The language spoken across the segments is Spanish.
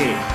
Paisaje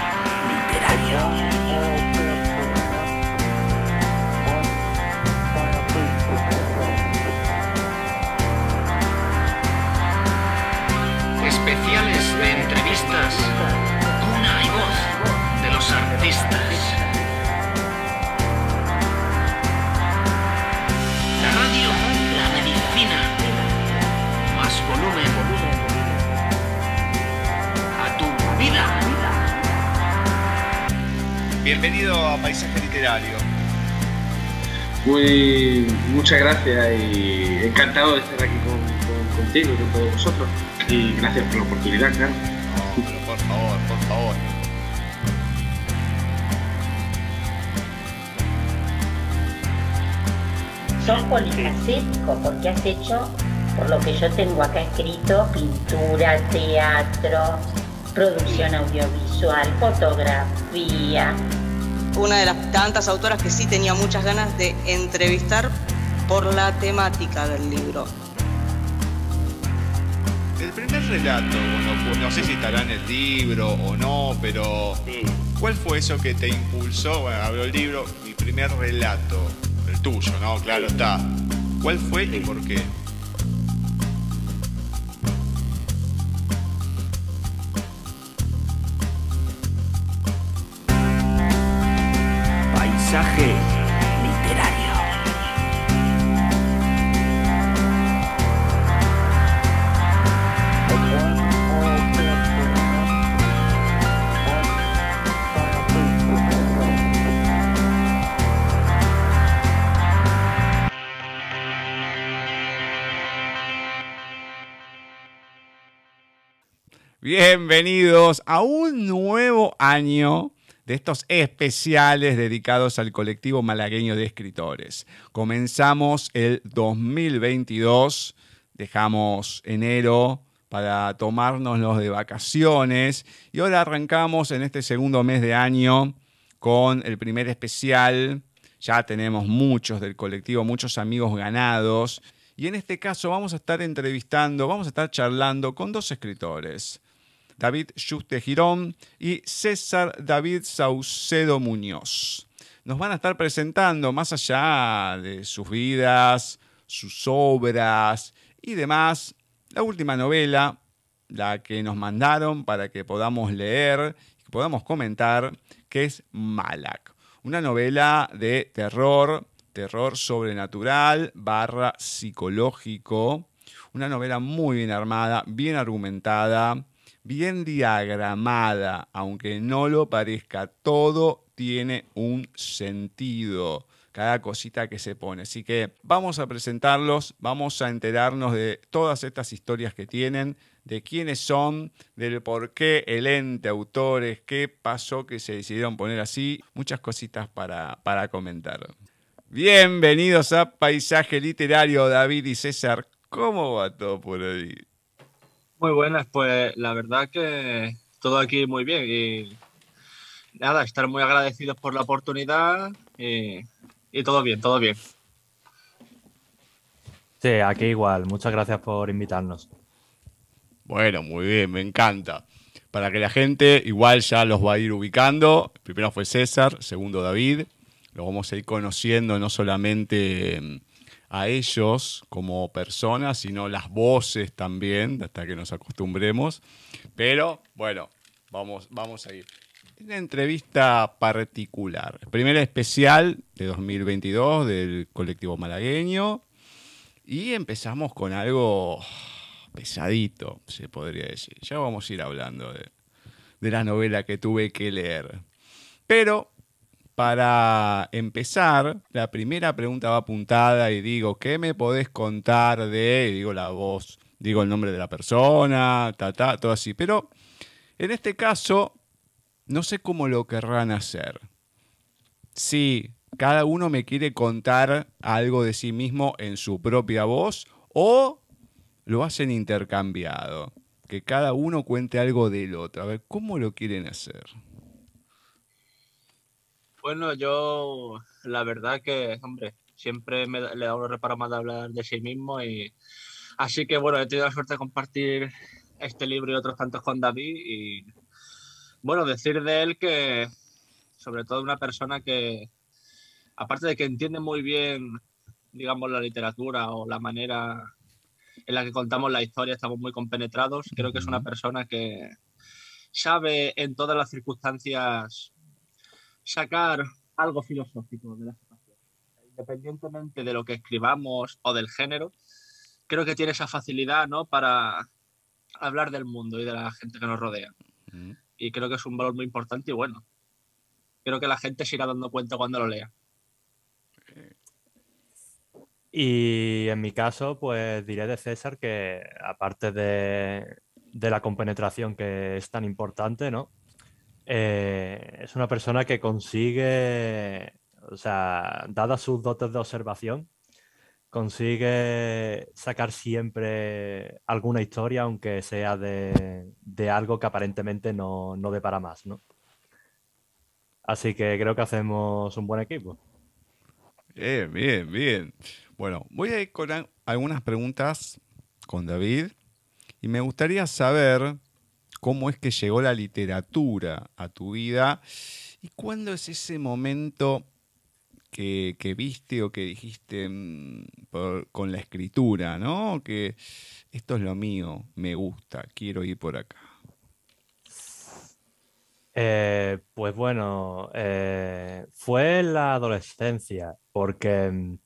muchas gracias y encantado de estar aquí con, con- contigo y con todos vosotros. Y gracias por la oportunidad, claro. No, pero por favor, por favor. Sos polifacético porque has hecho, por lo que yo tengo acá escrito, pintura, teatro, producción audiovisual, fotografía. una de las tantas autoras que sí tenía muchas ganas de entrevistar por la temática del libro. El primer relato, bueno, pues no sé si estará en el libro o no, pero ¿cuál fue eso que te impulsó? Bueno, abro el libro, mi primer relato, el tuyo, ¿no? Claro está. ¿Cuál fue y por qué? Bienvenidos a un nuevo año de estos especiales dedicados al colectivo malagueño de escritores. Comenzamos el 2022, dejamos enero para tomarnos los de vacaciones y ahora arrancamos en este segundo mes de año con el primer especial. Ya tenemos muchos del colectivo, muchos amigos ganados. Y en este caso vamos a estar entrevistando, vamos a estar charlando con dos escritores. David Juste Girón y César David Saucedo Muñoz. Nos van a estar presentando, más allá de sus vidas, sus obras y demás, la última novela, la que nos mandaron para que podamos leer y podamos comentar, que es Malak. Una novela de terror, terror sobrenatural barra psicológico. Una novela muy bien armada, bien argumentada, bien diagramada, aunque no lo parezca, todo tiene un sentido, cada cosita que se pone. Así que vamos a presentarlos, vamos a enterarnos de todas estas historias que tienen, de quiénes son, del por qué el ente, autores, qué pasó que se decidieron poner así, muchas cositas para, para comentar. Bienvenidos a Paisaje Literario, David y César. ¿Cómo va todo por ahí? Muy buenas, pues la verdad que todo aquí muy bien y nada, estar muy agradecidos por la oportunidad y, y todo bien, todo bien. Sí, aquí igual. Muchas gracias por invitarnos. Bueno, muy bien, me encanta. Para que la gente igual ya los va a ir ubicando. Primero fue César, segundo David. Lo vamos a ir conociendo no solamente mm, a ellos como personas, sino las voces también, hasta que nos acostumbremos. Pero bueno, vamos, vamos a ir. Una entrevista particular. Primera especial de 2022 del colectivo malagueño. Y empezamos con algo pesadito, se podría decir. Ya vamos a ir hablando de, de la novela que tuve que leer. Pero para empezar, la primera pregunta va apuntada y digo, ¿qué me podés contar de, digo la voz, digo el nombre de la persona, ta, ta, todo así. Pero en este caso, no sé cómo lo querrán hacer. Si cada uno me quiere contar algo de sí mismo en su propia voz o lo hacen intercambiado. Que cada uno cuente algo del otro. A ver, ¿cómo lo quieren hacer? Bueno, yo la verdad que, hombre, siempre me, le da uno reparo más de hablar de sí mismo y así que bueno, he tenido la suerte de compartir este libro y otros tantos con David y Bueno, decir de él que, sobre todo, una persona que, aparte de que entiende muy bien, digamos, la literatura o la manera en la que contamos la historia, estamos muy compenetrados. Creo que es una persona que sabe en todas las circunstancias sacar algo filosófico de la situación. Independientemente de lo que escribamos o del género, creo que tiene esa facilidad ¿no? para hablar del mundo y de la gente que nos rodea. Y creo que es un valor muy importante y bueno. Creo que la gente se irá dando cuenta cuando lo lea. Y en mi caso, pues diré de César que aparte de, de la compenetración que es tan importante, ¿no? Eh, es una persona que consigue, o sea, dadas sus dotes de observación, consigue sacar siempre alguna historia, aunque sea de, de algo que aparentemente no, no dé para más, ¿no? Así que creo que hacemos un buen equipo. Bien, bien, bien. Bueno, voy a ir con algunas preguntas con David y me gustaría saber cómo es que llegó la literatura a tu vida y cuándo es ese momento que, viste o que dijiste mm, con la escritura, ¿no? Que esto es lo mío, me gusta, quiero ir por acá. Eh, pues bueno, eh, fue la adolescencia, porque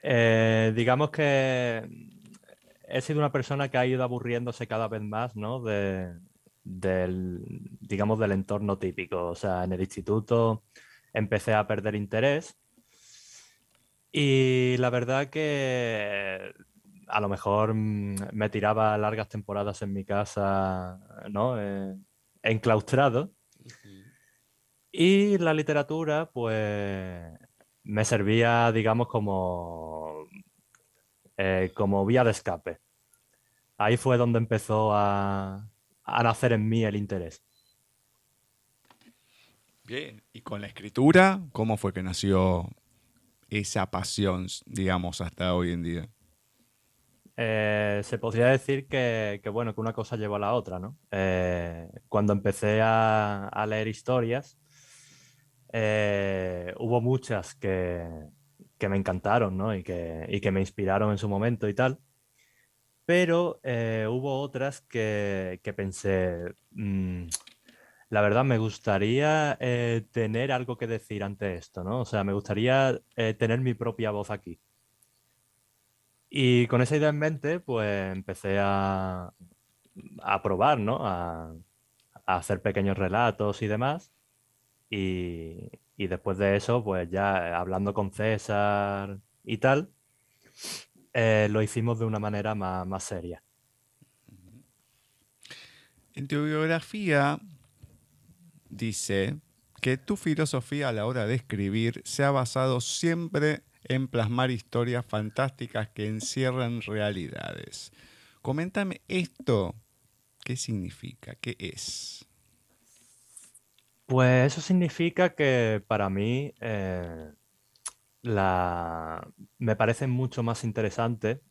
eh, digamos que he sido una persona que ha ido aburriéndose cada vez más, ¿no? De, del, digamos, del entorno típico. O sea, en el instituto empecé a perder interés y la verdad que a lo mejor mm, me tiraba largas temporadas en mi casa, ¿no? Eh, enclaustrado. Y la literatura, pues, me servía, digamos, como eh, como vía de escape. Ahí fue donde empezó a, nacer en mí el interés. Bien, y con la escritura, ¿cómo fue que nació esa pasión, digamos, hasta hoy en día? Eh, se podría decir que, bueno, que una cosa llevó a la otra, ¿no? Eh, cuando empecé a, leer historias, hubo muchas que, que me encantaron, ¿no? Y que, y que me inspiraron en su momento y tal. Pero eh, hubo otras que, que pensé, mm, la verdad me gustaría eh, tener algo que decir ante esto, ¿no? O sea, me gustaría eh, tener mi propia voz aquí. Y con esa idea en mente, pues empecé a, a probar, ¿no? A, a hacer pequeños relatos y demás. Y, y después de eso, pues ya eh, hablando con César y tal, eh, lo hicimos de una manera más, seria. En tu biografía dice que tu filosofía a la hora de escribir se ha basado siempre en plasmar historias fantásticas que encierran realidades. Coméntame esto, ¿qué significa? ¿Qué es? Pues eso significa que para mí eh, me parece mucho más interesante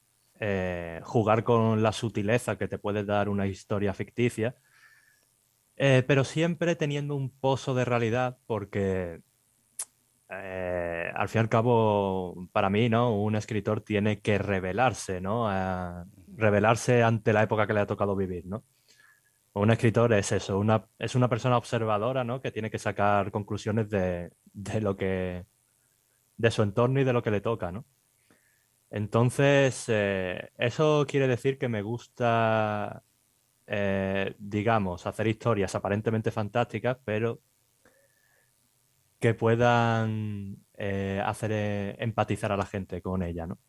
eh, jugar con la sutileza que te puede dar una historia ficticia, eh, pero siempre teniendo un pozo de realidad porque al fin y al cabo, para mí, ¿no? Un escritor tiene que revelarse, ¿no? revelarse ante la época que le ha tocado vivir, ¿no? Un escritor es eso, una, es una persona observadora, ¿no? Que tiene que sacar conclusiones de, lo que. de su entorno y de lo que le toca, ¿no? Entonces, eh, eso quiere decir que me gusta, eh, digamos, hacer historias aparentemente fantásticas, pero que puedan eh, hacer empatizar a la gente con ella, ¿no?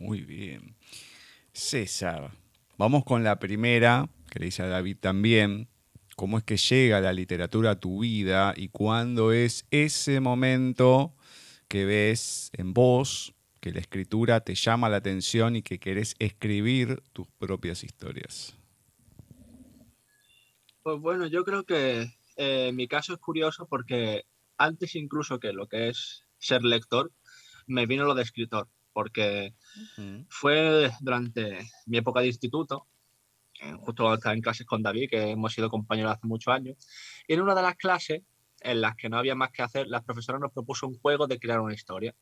Muy bien. César, Vamos con la primera, que le dice a David también, cómo es que llega la literatura a tu vida y cuándo es ese momento que ves en vos que la escritura te llama la atención y que querés escribir tus propias historias. Pues bueno, yo creo que eh, mi caso es curioso porque antes incluso que lo que es ser lector, me vino lo de escritor porque fue durante mi época de instituto eh, justo cuando estaba en clases con David, que hemos sido compañeros hace muchos años. Y en una de las clases, en las que no había más que hacer, la profesora nos propuso un juego de crear una historia,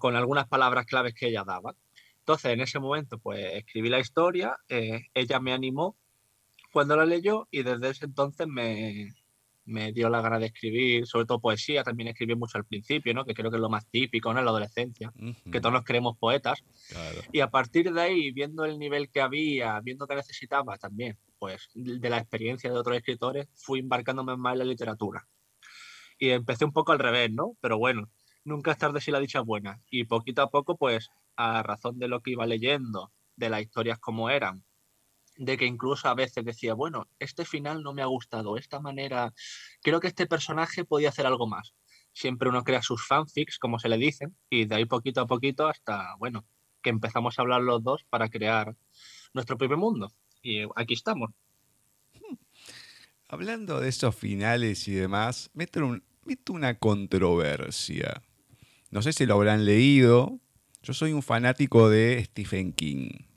con algunas palabras claves que ella daba. Entonces, en ese momento, pues escribí la historia, eh, ella me animó cuando la leyó y desde ese entonces me, me dio la gana de escribir, sobre todo poesía, también escribí mucho al principio, ¿no? que creo que es lo más típico ¿no? en la adolescencia, que todos nos creemos poetas. claro. Y a partir de ahí, viendo el nivel que había, viendo que necesitaba también, pues de la experiencia de otros escritores, fui embarcándome más en la literatura. Y empecé un poco al revés, ¿no? Pero bueno, nunca es tarde si la dicha es buena. Y poquito a poco, pues a razón de lo que iba leyendo, de las historias como eran, de que incluso a veces decía, bueno, este final no me ha gustado, esta manera, creo que este personaje podía hacer algo más. Siempre uno crea sus fanfics, como se le dicen, y de ahí poquito a poquito hasta, bueno, que empezamos a hablar los dos para crear nuestro propio mundo. Y aquí estamos. Hablando de esos finales y demás, meto, un- meto una controversia. No sé si lo habrán leído. Yo soy un fanático de Stephen King.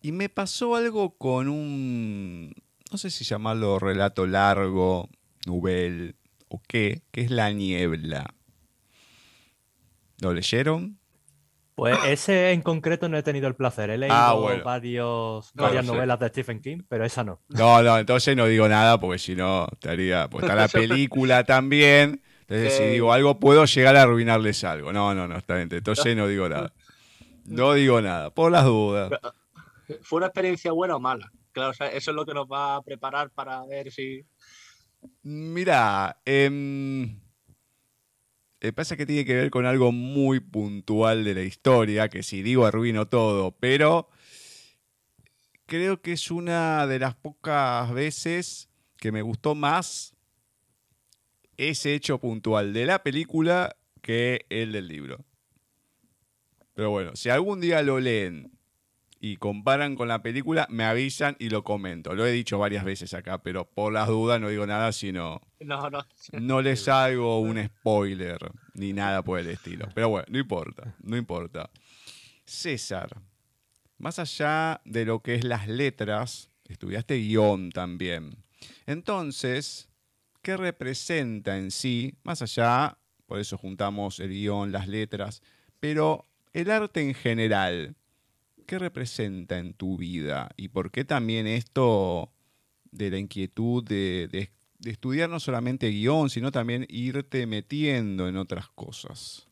Y me pasó algo con un, no sé si llamarlo relato largo, novel o qué, que es La Niebla. ¿Lo leyeron? Pues ese en concreto no he tenido el placer. He leído Ah, bueno. varios, No, varias no sé. novelas de Stephen King, pero esa no. No, no, entonces no digo nada porque si no estaría. Pues está la película también. Entonces, si digo algo, puedo llegar a arruinarles algo. No, no, no, está bien. Entonces no digo nada. No digo nada, por las dudas. ¿Fue una experiencia buena o mala? Claro, eso es lo que nos va a preparar para ver si... Mira, em, eh, pasa que tiene que ver con algo muy puntual de la historia, que si digo arruino todo, pero creo que es una de las pocas veces que me gustó más ese hecho puntual de la película que el del libro. Pero bueno, si algún día lo leen y comparan con la película, me avisan y lo comento. Lo he dicho varias veces acá, pero por las dudas no digo nada, sino No, no. no les hago un spoiler ni nada por el estilo. Pero bueno, no importa, no importa. César, más allá de lo que es las letras, estudiaste guion también. Entonces, ¿qué representa en sí, más allá, por eso juntamos el guion, las letras, pero el arte en general, ¿qué representa en tu vida? ¿Y por qué también esto de la inquietud de, de- de estudiar no solamente guion, sino también irte metiendo en otras cosas?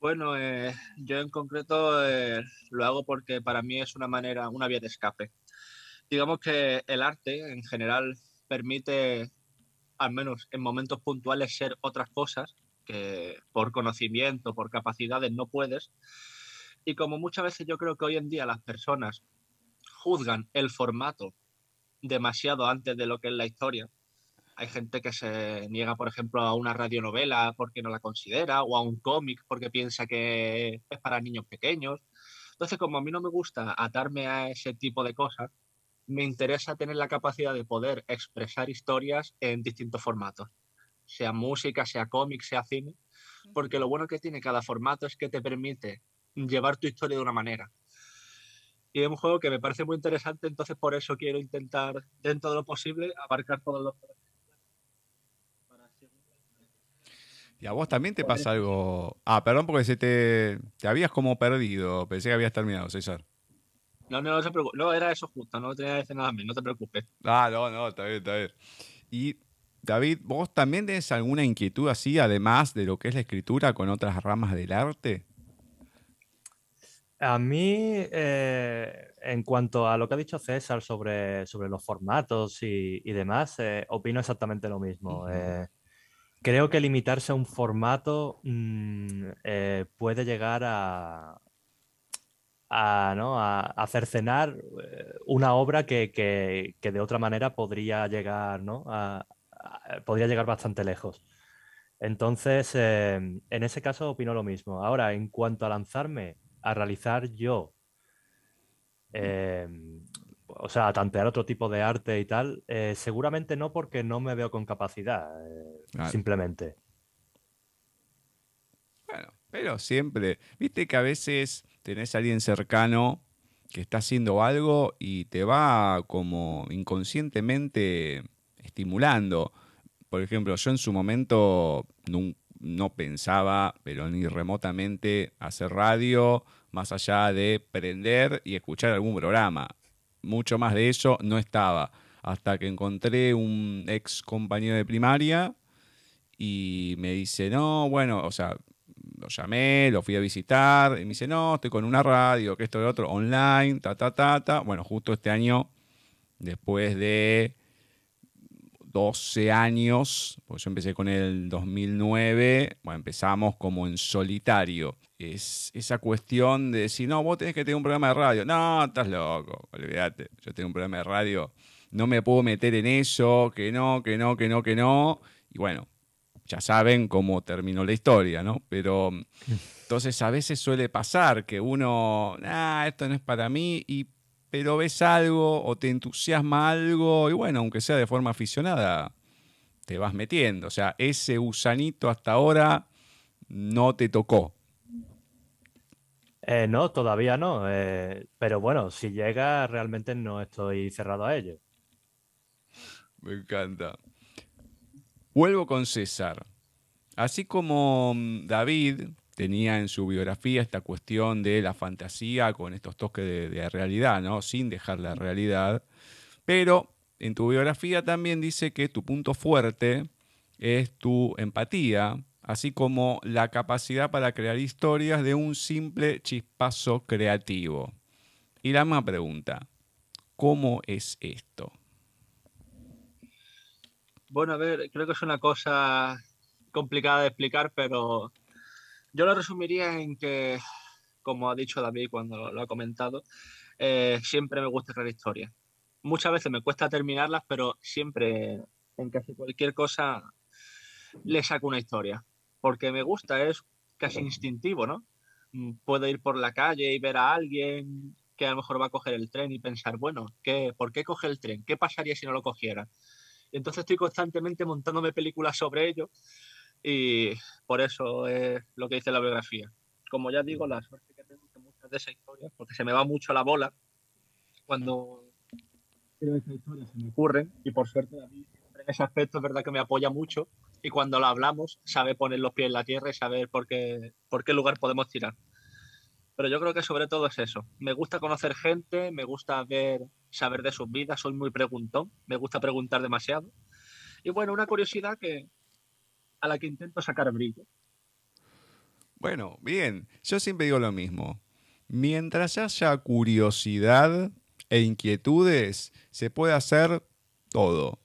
Bueno, eh, yo en concreto eh, lo hago porque para mí es una manera, una vía de escape. Digamos que el arte en general permite, al menos en momentos puntuales, ser otras cosas que por conocimiento, por capacidades no puedes. Y como muchas veces yo creo que hoy en día las personas juzgan el formato demasiado antes de lo que es la historia, hay gente que se niega, por ejemplo, a una radionovela porque no la considera, o a un cómic porque piensa que es para niños pequeños. Entonces, como a mí no me gusta atarme a ese tipo de cosas, me interesa tener la capacidad de poder expresar historias en distintos formatos, sea música, sea cómic, sea cine, porque lo bueno que tiene cada formato es que te permite llevar tu historia de una manera. Y es un juego que me parece muy interesante, entonces por eso quiero intentar, dentro de lo posible, abarcar todos los Y a vos también te pasa algo. Ah, perdón porque se te, te habías como perdido. Pensé que habías terminado, César. No, no, no se preocupe. No, era eso justo, no tenía que decir nada más, no te preocupes. Ah, no, no, está bien, está bien. Y David, ¿vos también tenés alguna inquietud así, además de lo que es la escritura, con otras ramas del arte? A mí, eh, en cuanto a lo que ha dicho César sobre, sobre los formatos y, y demás, eh, opino exactamente lo mismo. Eh, creo que limitarse a un formato mm, puede llegar a, a, ¿no? a, a cercenar una obra que, que- que de otra manera podría llegar, ¿no? a- podría llegar bastante lejos. Entonces, en ese caso opino lo mismo. Ahora, en cuanto a lanzarme a realizar yo, eh, o sea, a tantear otro tipo de arte y tal, eh, seguramente no porque no me veo con capacidad, eh, Claro. simplemente. Bueno, pero siempre, viste que a veces tenés a alguien cercano que está haciendo algo y te va como inconscientemente estimulando. Por ejemplo, yo en su momento no, pensaba, pero ni remotamente, hacer radio más allá de prender y escuchar algún programa. Mucho más de eso no estaba. Hasta que encontré un ex compañero de primaria y me dice, no, bueno, o sea, lo llamé, lo fui a visitar, y me dice, no, estoy con una radio, que esto y lo otro, online, ta, ta, ta, ta. Bueno, justo este año, después de 12 años, pues yo empecé con el 2009, bueno, empezamos como en solitario. Es esa cuestión de decir, no, vos tenés que tener un programa de radio. No, estás loco, olvídate, yo tengo un programa de radio, no me puedo meter en eso, que no, que no, que no, que no. Y bueno, ya saben cómo terminó la historia, ¿no? Pero entonces a veces suele pasar que uno, ah, esto no es para mí, y, pero ves algo o te entusiasma algo, y bueno, aunque sea de forma aficionada, te vas metiendo. O sea, ese gusanito hasta ahora no te tocó. Eh, no, todavía no. eh, pero bueno, si llega, realmente no estoy cerrado a ello. Me encanta. Vuelvo con César. Así como mm, David tenía en su biografía esta cuestión de la fantasía con estos toques de, realidad, ¿no? Sin dejar la realidad. Pero en tu biografía también dice que tu punto fuerte es tu empatía, así como la capacidad para crear historias de un simple chispazo creativo. Y la misma pregunta, ¿cómo es esto? Bueno, a ver, creo que es una cosa complicada de explicar, pero yo lo resumiría en que, como ha dicho David cuando lo ha comentado, eh, siempre me gusta crear historias. Muchas veces me cuesta terminarlas, pero siempre, en casi cualquier cosa, le saco una historia. Porque me gusta, es casi instintivo, ¿no? Mm, Puedo ir por la calle y ver a alguien que a lo mejor va a coger el tren y pensar, bueno, ¿qué, ¿por qué coge el tren? ¿Qué pasaría si no lo cogiera? Y entonces estoy constantemente montándome películas sobre ello y por eso es lo que dice la biografía. Como ya digo, la suerte que tengo que muchas de esas historias, porque se me va mucho la bola cuando creo esas historias se me ocurren y por suerte David en ese aspecto es verdad que me apoya mucho y cuando lo hablamos sabe poner los pies en la tierra y saber por qué, por qué lugar podemos tirar. Pero yo creo que sobre todo es eso. Me gusta conocer gente, me gusta ver, saber de sus vidas, soy muy preguntón, me gusta preguntar demasiado. Y bueno, una curiosidad que a la que intento sacar brillo. Bueno, bien, yo siempre digo lo mismo. Mientras haya curiosidad e inquietudes, se puede hacer todo.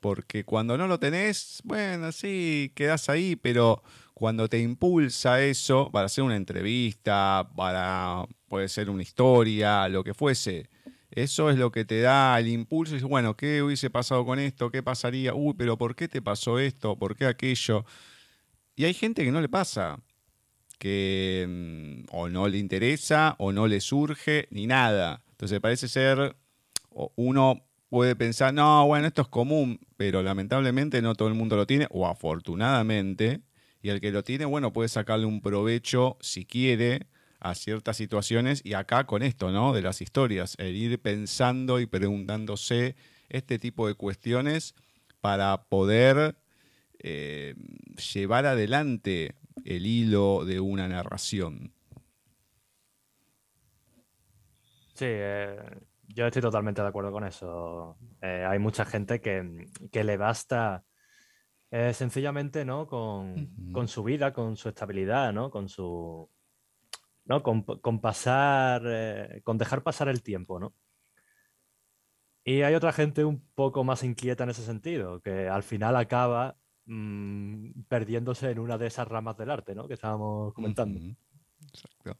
Porque cuando no lo tenés, bueno, sí, quedás ahí, pero cuando te impulsa eso, para hacer una entrevista, para, puede ser una historia, lo que fuese, eso es lo que te da el impulso y bueno, ¿qué hubiese pasado con esto? ¿Qué pasaría? Uy, pero ¿por qué te pasó esto? ¿Por qué aquello? Y hay gente que no le pasa, que mm, o no le interesa, o no le surge, ni nada. Entonces parece ser, uno puede pensar, no, bueno, esto es común, pero lamentablemente no todo el mundo lo tiene, o afortunadamente, y el que lo tiene, bueno, puede sacarle un provecho si quiere a ciertas situaciones, y acá con esto, ¿no? De las historias, el ir pensando y preguntándose este tipo de cuestiones para poder eh, llevar adelante el hilo de una narración. Sí, eh, yo estoy totalmente de acuerdo con eso. Eh, hay mucha gente que, que le basta sencillamente, ¿no? Con, con su vida, con su estabilidad, ¿no? Con su, ¿no? Con, con pasar, eh, con dejar pasar el tiempo, ¿no? Y hay otra gente un poco más inquieta en ese sentido, que al final acaba mm, perdiéndose en una de esas ramas del arte, ¿no? Que estábamos comentando. Exacto.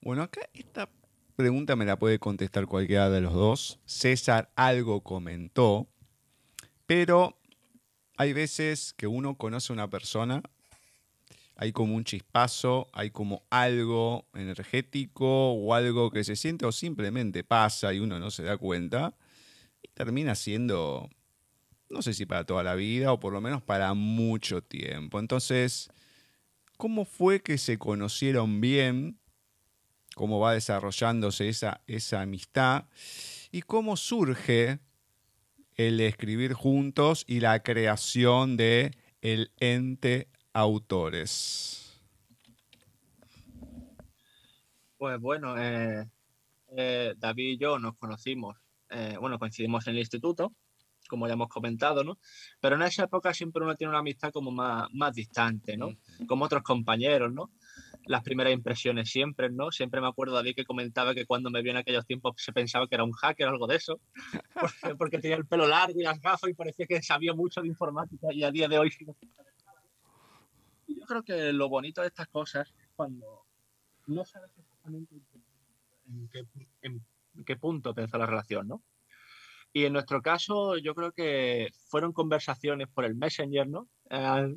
Bueno, acá esta pregunta me la puede contestar cualquiera de los dos. César algo comentó, pero hay veces que uno conoce a una persona, hay como un chispazo, hay como algo energético o algo que se siente o simplemente pasa y uno no se da cuenta y termina siendo, no sé si para toda la vida o por lo menos para mucho tiempo. Entonces, ¿cómo fue que se conocieron bien? cómo va desarrollándose esa, esa amistad y cómo surge el escribir juntos y la creación de el ente autores. Pues bueno, eh, eh, David y yo nos conocimos, eh, bueno, coincidimos en el instituto, como ya hemos comentado, ¿no? Pero en esa época siempre uno tiene una amistad como más, más distante, ¿no? Como otros compañeros, ¿no? Las primeras impresiones siempre, ¿no? Siempre me acuerdo David que comentaba que cuando me vio en aquellos tiempos se pensaba que era un hacker o algo de eso, porque, porque tenía el pelo largo y las gafas y parecía que sabía mucho de informática y a día de hoy Yo creo que lo bonito de estas cosas es cuando no sabes exactamente en qué, en qué punto empezó la relación, ¿no? Y en nuestro caso, yo creo que fueron conversaciones por el Messenger, ¿no? Eh,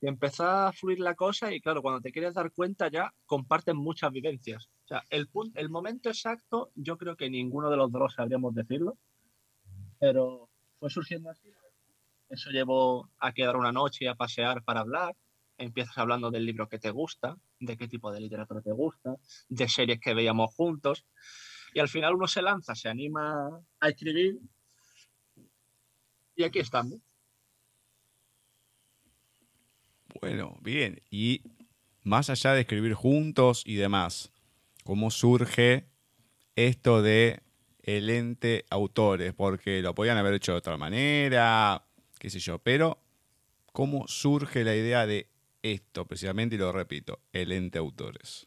y empezó a fluir la cosa y claro, cuando te quieres dar cuenta ya comparten muchas vivencias. O sea, el, el momento exacto yo creo que ninguno de los dos sabríamos decirlo, pero fue surgiendo así. Eso llevó a quedar una noche a pasear para hablar. Empiezas hablando del libro que te gusta, de qué tipo de literatura te gusta, de series que veíamos juntos. Y al final uno se lanza, se anima a escribir. Y aquí estamos. Bueno, bien. Y más allá de escribir juntos y demás, ¿cómo surge esto de el ente autores? Porque lo podían haber hecho de otra manera, qué sé yo, pero ¿cómo surge la idea de esto precisamente? Y lo repito, el ente autores.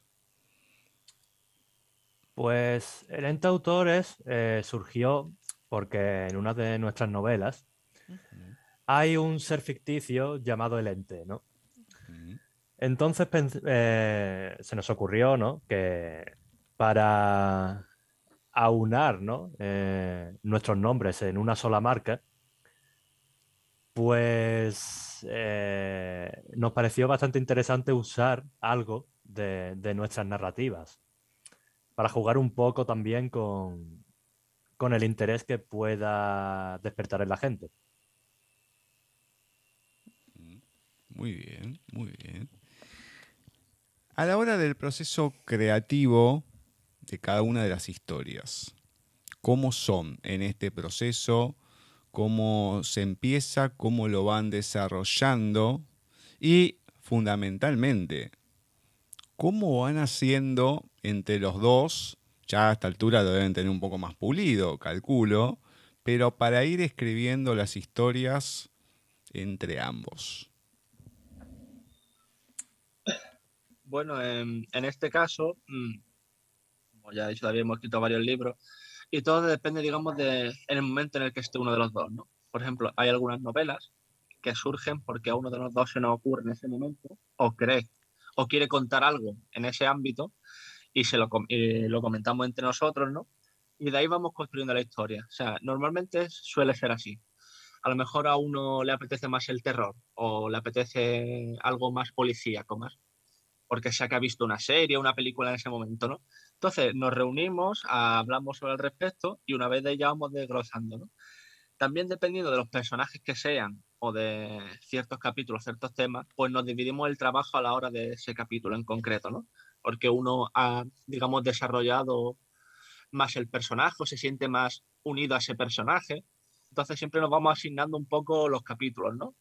Pues el ente autores eh, surgió porque en una de nuestras novelas hay un ser ficticio llamado el ente, ¿no? Entonces eh, se nos ocurrió, ¿no? Que para aunar, ¿no? Eh, nuestros nombres en una sola marca, pues nos pareció bastante interesante usar algo de nuestras narrativas para jugar un poco también con, el interés que pueda despertar en la gente. Muy bien, muy bien. A la hora del proceso creativo de cada una de las historias, ¿cómo son en este proceso? ¿Cómo se empieza? ¿Cómo lo van desarrollando? Y fundamentalmente, ¿cómo van haciendo entre los dos, ya a esta altura lo deben tener un poco más pulido, calculo, pero para ir escribiendo las historias entre ambos. Bueno, en, este caso, mm, como ya he dicho, también hemos escrito varios libros, y todo depende, digamos, de en el momento en el que esté uno de los dos, ¿no? Por ejemplo, hay algunas novelas que surgen porque a uno de los dos se nos ocurre en ese momento, o cree, o quiere contar algo en ese ámbito, y se lo, lo comentamos entre nosotros, ¿no? Y de ahí vamos construyendo la historia. O sea, normalmente suele ser así. A lo mejor a uno le apetece más el terror o le apetece algo más policíaco, más, porque sea que ha visto una serie, una película en ese momento, ¿no? Entonces nos reunimos, hablamos sobre el respecto y una vez de ya vamos desglosando, ¿no? También dependiendo de los personajes que sean o de ciertos capítulos, ciertos temas, pues nos dividimos el trabajo a la hora de ese capítulo en concreto, ¿no? porque uno ha, digamos, desarrollado más el personaje o se siente más unido a ese personaje. Entonces siempre nos vamos asignando un poco los capítulos, ¿no?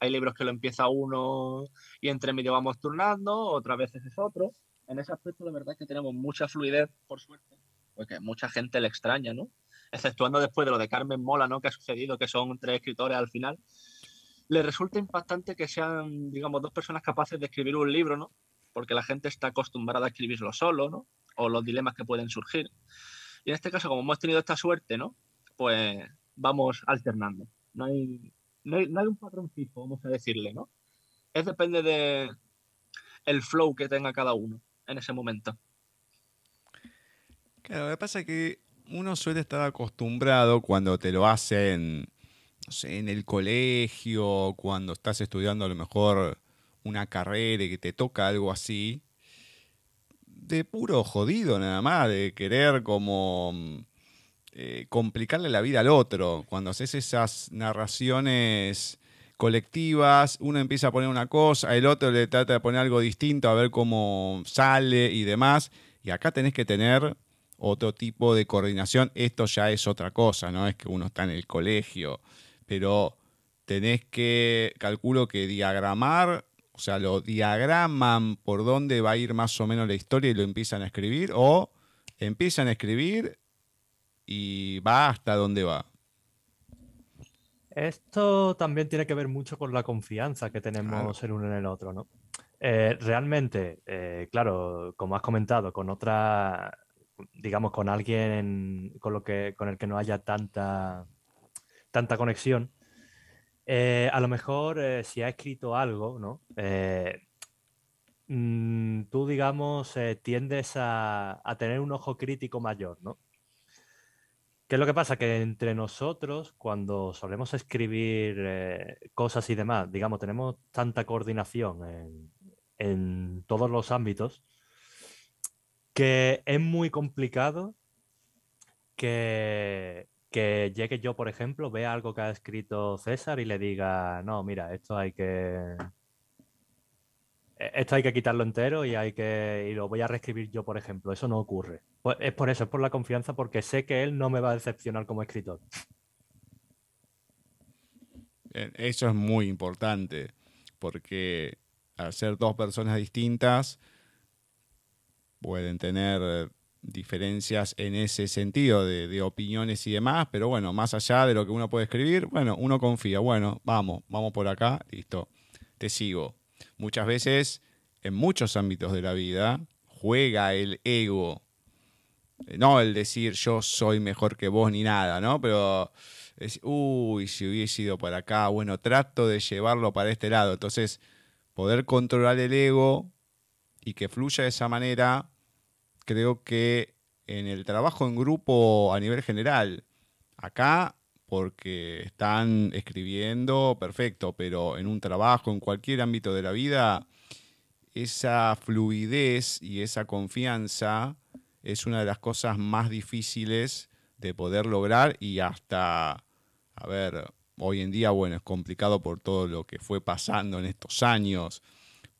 Hay libros que lo empieza uno y entre medio vamos turnando, otras veces es otro. En ese aspecto, la verdad es que tenemos mucha fluidez, por suerte, porque mucha gente le extraña, ¿no? Exceptuando después de lo de Carmen Mola, ¿no? Que ha sucedido, que son tres escritores al final. Le resulta impactante que sean, digamos, dos personas capaces de escribir un libro, ¿no? porque la gente está acostumbrada a escribirlo solo, ¿no? O los dilemas que pueden surgir. Y en este caso, como hemos tenido esta suerte, ¿no? Pues vamos alternando. No hay, no hay, un patrón fijo, vamos a decirle, ¿no? Es depende de el flow que tenga cada uno en ese momento. Claro, lo que pasa es que uno suele estar acostumbrado cuando te lo hacen, no sé, en el colegio, cuando estás estudiando a lo mejor una carrera y que te toca algo así, de puro jodido nada más, de querer como eh, complicarle la vida al otro. Cuando haces esas narraciones colectivas, uno empieza a poner una cosa, el otro le trata de poner algo distinto a ver cómo sale y demás. Y acá tenés que tener otro tipo de coordinación. Esto ya es otra cosa, no es que uno está en el colegio, pero tenés que, calculo que diagramar, o sea, lo diagraman por dónde va a ir más o menos la historia y lo empiezan a escribir, o empiezan a escribir y va hasta dónde va. Esto también tiene que ver mucho con la confianza que tenemos el uno en el otro, ¿no? Eh, realmente, eh, claro, como has comentado, con otra, digamos, con alguien con, lo que, con el que no haya tanta, tanta conexión, eh, a lo mejor si ha escrito algo, ¿no? Mm, tú, digamos, tiendes a, a tener un ojo crítico mayor, ¿no? ¿Qué es lo que pasa? Que entre nosotros, cuando solemos escribir eh, cosas y demás, digamos, tenemos tanta coordinación en, todos los ámbitos que es muy complicado que, que llegue yo, por ejemplo, vea algo que ha escrito César y le diga, no, mira, esto hay que, esto hay que quitarlo entero y hay que y lo voy a reescribir yo, por ejemplo. Eso no ocurre. Pues es por eso, es por la confianza, porque sé que él no me va a decepcionar como escritor. Eh, eso es muy importante, porque al ser dos personas distintas, pueden tener diferencias en ese sentido de, de, opiniones y demás, pero bueno, más allá de lo que uno puede escribir, bueno, uno confía, bueno, vamos, vamos por acá, listo, te sigo. Muchas veces, en muchos ámbitos de la vida, juega el ego. Eh, no el decir yo soy mejor que vos ni nada, ¿no? Pero es, uy, si hubiese ido para acá, bueno, trato de llevarlo para este lado. Entonces, poder controlar el ego y que fluya de esa manera, creo que en el trabajo en grupo a nivel general, acá porque están escribiendo, perfecto, pero en un trabajo, en cualquier ámbito de la vida, esa fluidez y esa confianza es una de las cosas más difíciles de poder lograr y hasta, a ver, hoy en día, bueno, es complicado por todo lo que fue pasando en estos años,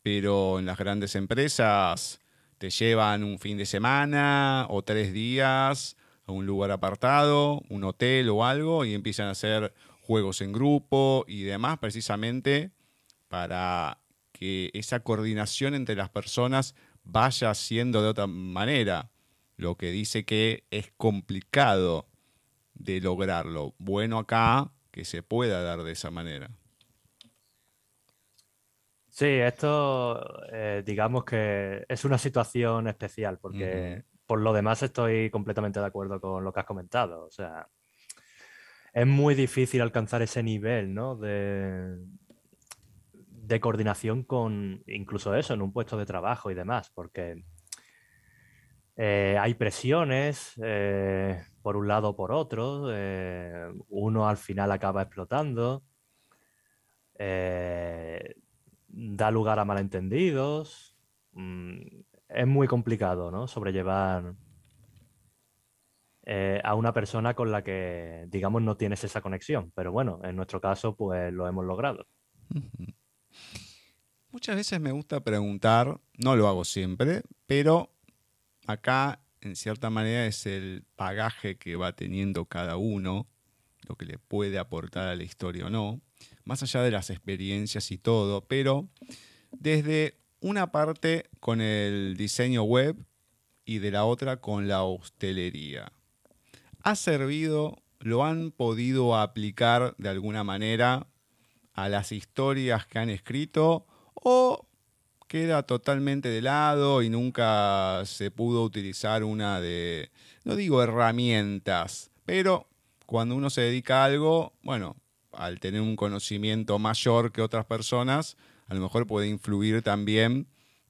pero en las grandes empresas te llevan un fin de semana o tres días a un lugar apartado, un hotel o algo, y empiezan a hacer juegos en grupo y demás, precisamente para que esa coordinación entre las personas vaya siendo de otra manera, lo que dice que es complicado de lograrlo. Bueno acá que se pueda dar de esa manera. Sí, esto eh, digamos que es una situación especial porque por lo demás estoy completamente de acuerdo con lo que has comentado. O sea, es muy difícil alcanzar ese nivel, ¿no? De, de coordinación con incluso eso, en un puesto de trabajo y demás, porque eh, hay presiones eh, por un lado o por otro, eh, uno al final acaba explotando, da lugar a malentendidos. Mm, es muy complicado, ¿no? Sobrellevar eh, a una persona con la que, digamos, no tienes esa conexión. Pero bueno, en nuestro caso, pues lo hemos logrado. Muchas veces me gusta preguntar, no lo hago siempre, pero acá, en cierta manera, es el bagaje que va teniendo cada uno, lo que le puede aportar a la historia o no, más allá de las experiencias y todo, pero desde una parte con el diseño web y de la otra con la hostelería. ¿Ha servido, lo han podido aplicar de alguna manera a las historias que han escrito o queda totalmente de lado y nunca se pudo utilizar una de, no digo herramientas, pero cuando uno se dedica a algo, bueno, al tener un conocimiento mayor que otras personas, a lo mejor puede influir también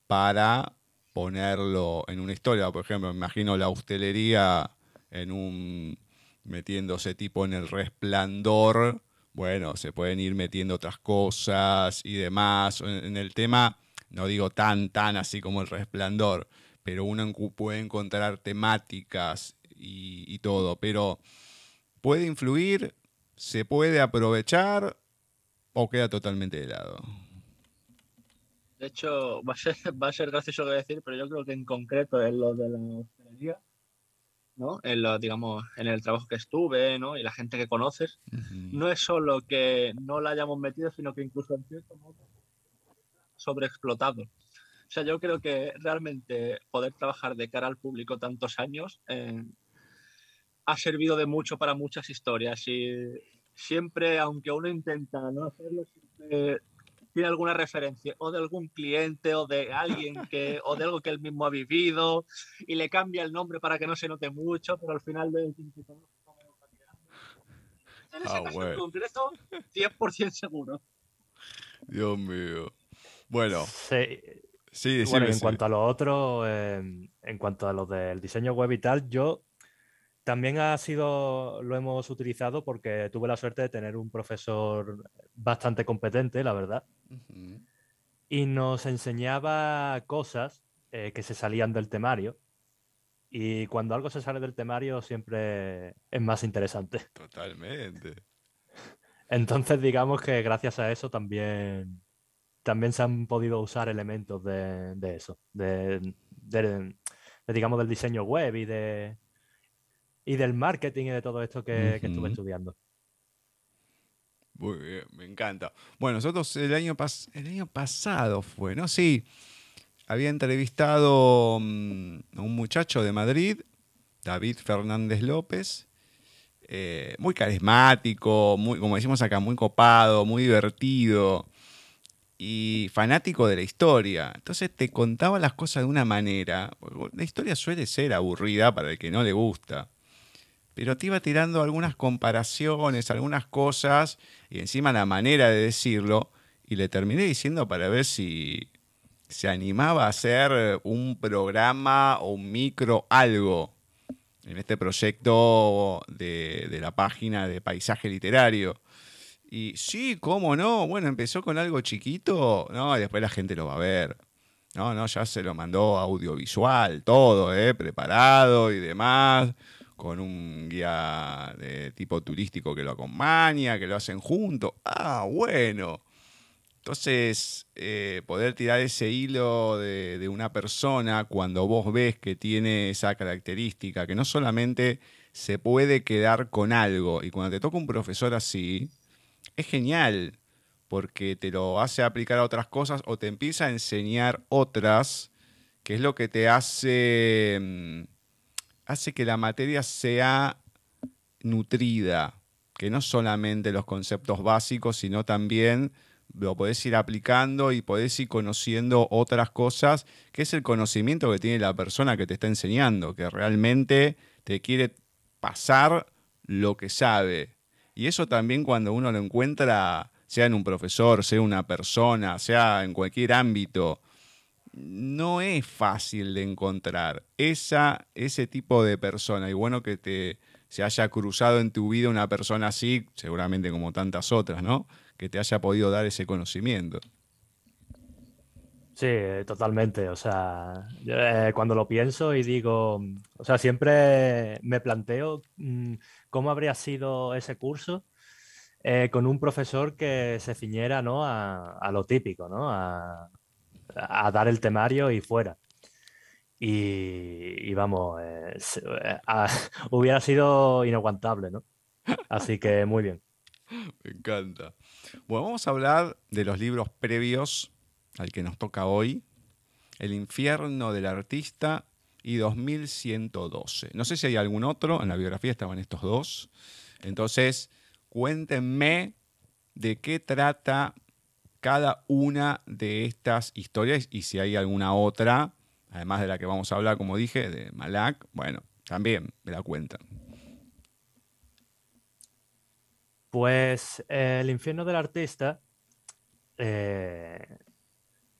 para ponerlo en una historia. Por ejemplo, imagino la hostelería en un metiéndose tipo en el resplandor. Bueno, se pueden ir metiendo otras cosas y demás. En el tema, no digo tan, tan así como el resplandor, pero uno puede encontrar temáticas y todo. Pero puede influir, se puede aprovechar o queda totalmente de lado. De hecho, va a ser, va a ser gracioso que decir, pero yo creo que en concreto en lo de la hostelería, ¿no? En lo, digamos, en el trabajo que estuve, ¿no? Y la gente que conoces, no es solo que no la hayamos metido, sino que incluso en cierto modo sobreexplotado. O sea, yo creo que realmente poder trabajar de cara al público tantos años eh, ha servido de mucho para muchas historias y siempre, aunque uno intenta no hacerlo, siempre tiene alguna referencia o de algún cliente o de alguien que o de algo que él mismo ha vivido y le cambia el nombre para que no se note mucho, pero al final de en ese Ah, caso bueno. en concreto 100% seguro. Dios mío. Bueno, Sí, sí, bueno, decime, y en sí. cuanto a lo otro, eh, en cuanto a lo del diseño web y tal, yo también ha sido, lo hemos utilizado porque tuve la suerte de tener un profesor bastante competente, la verdad, Ujú. y nos enseñaba cosas eh, que se salían del temario. Y cuando algo se sale del temario siempre es más interesante. Totalmente. Entonces digamos que gracias a eso también, también se han podido usar elementos de, de eso, de, de- de, digamos del diseño web y de y del marketing y de todo esto que, que estuve estudiando. Muy bien, me encanta. Bueno, nosotros el año, pas- el año pasado fue, ¿no? Sí, había entrevistado mm, a un muchacho de Madrid, David Fernández López, eh, muy carismático, muy, como decimos acá, muy copado, muy divertido y fanático de la historia. Entonces te contaba las cosas de una manera. La historia suele ser aburrida para el que no le gusta pero te iba tirando algunas comparaciones, algunas cosas, y encima la manera de decirlo, y le terminé diciendo para ver si se animaba a hacer un programa o un micro algo en este proyecto de, de la página de paisaje literario. Y sí, cómo no, bueno, empezó con algo chiquito, no, y después la gente lo va a ver. No, no, ya se lo mandó audiovisual, todo, ¿eh? preparado y demás, con un guía de tipo turístico que lo acompaña, que lo hacen juntos. Ah, bueno. Entonces, eh, poder tirar ese hilo de, una persona cuando vos ves que tiene esa característica, que no solamente se puede quedar con algo, y cuando te toca un profesor así, es genial, porque te lo hace aplicar a otras cosas o te empieza a enseñar otras, que es lo que te hace, mm, hace que la materia sea nutrida, que no solamente los conceptos básicos, sino también lo podés ir aplicando y podés ir conociendo otras cosas, que es el conocimiento que tiene la persona que te está enseñando, que realmente te quiere pasar lo que sabe. Y eso también cuando uno lo encuentra, sea en un profesor, sea una persona, sea en cualquier ámbito, no es fácil de encontrar esa, ese tipo de persona. Y bueno que te se haya cruzado en tu vida una persona así, seguramente como tantas otras, ¿no? Que te haya podido dar ese conocimiento. Sí, totalmente. O sea, eh, cuando lo pienso y digo, o sea, siempre me planteo mm, cómo habría sido ese curso eh, con un profesor que se ciñera, ¿no? a, lo típico, ¿no? A dar el temario y fuera. Y, vamos, eh, eh, a- hubiera sido inaguantable, ¿no? Así que muy bien. Me encanta. Bueno, vamos a hablar de los libros previos al que nos toca hoy. El infierno del artista y 2112. No sé si hay algún otro, en la biografía estaban estos dos. Entonces, cuéntenme de qué trata cada una de estas historias y si hay alguna otra, además de la que vamos a hablar, como dije, de Malak, bueno, también me la cuentan. Pues eh, el infierno del artista eh,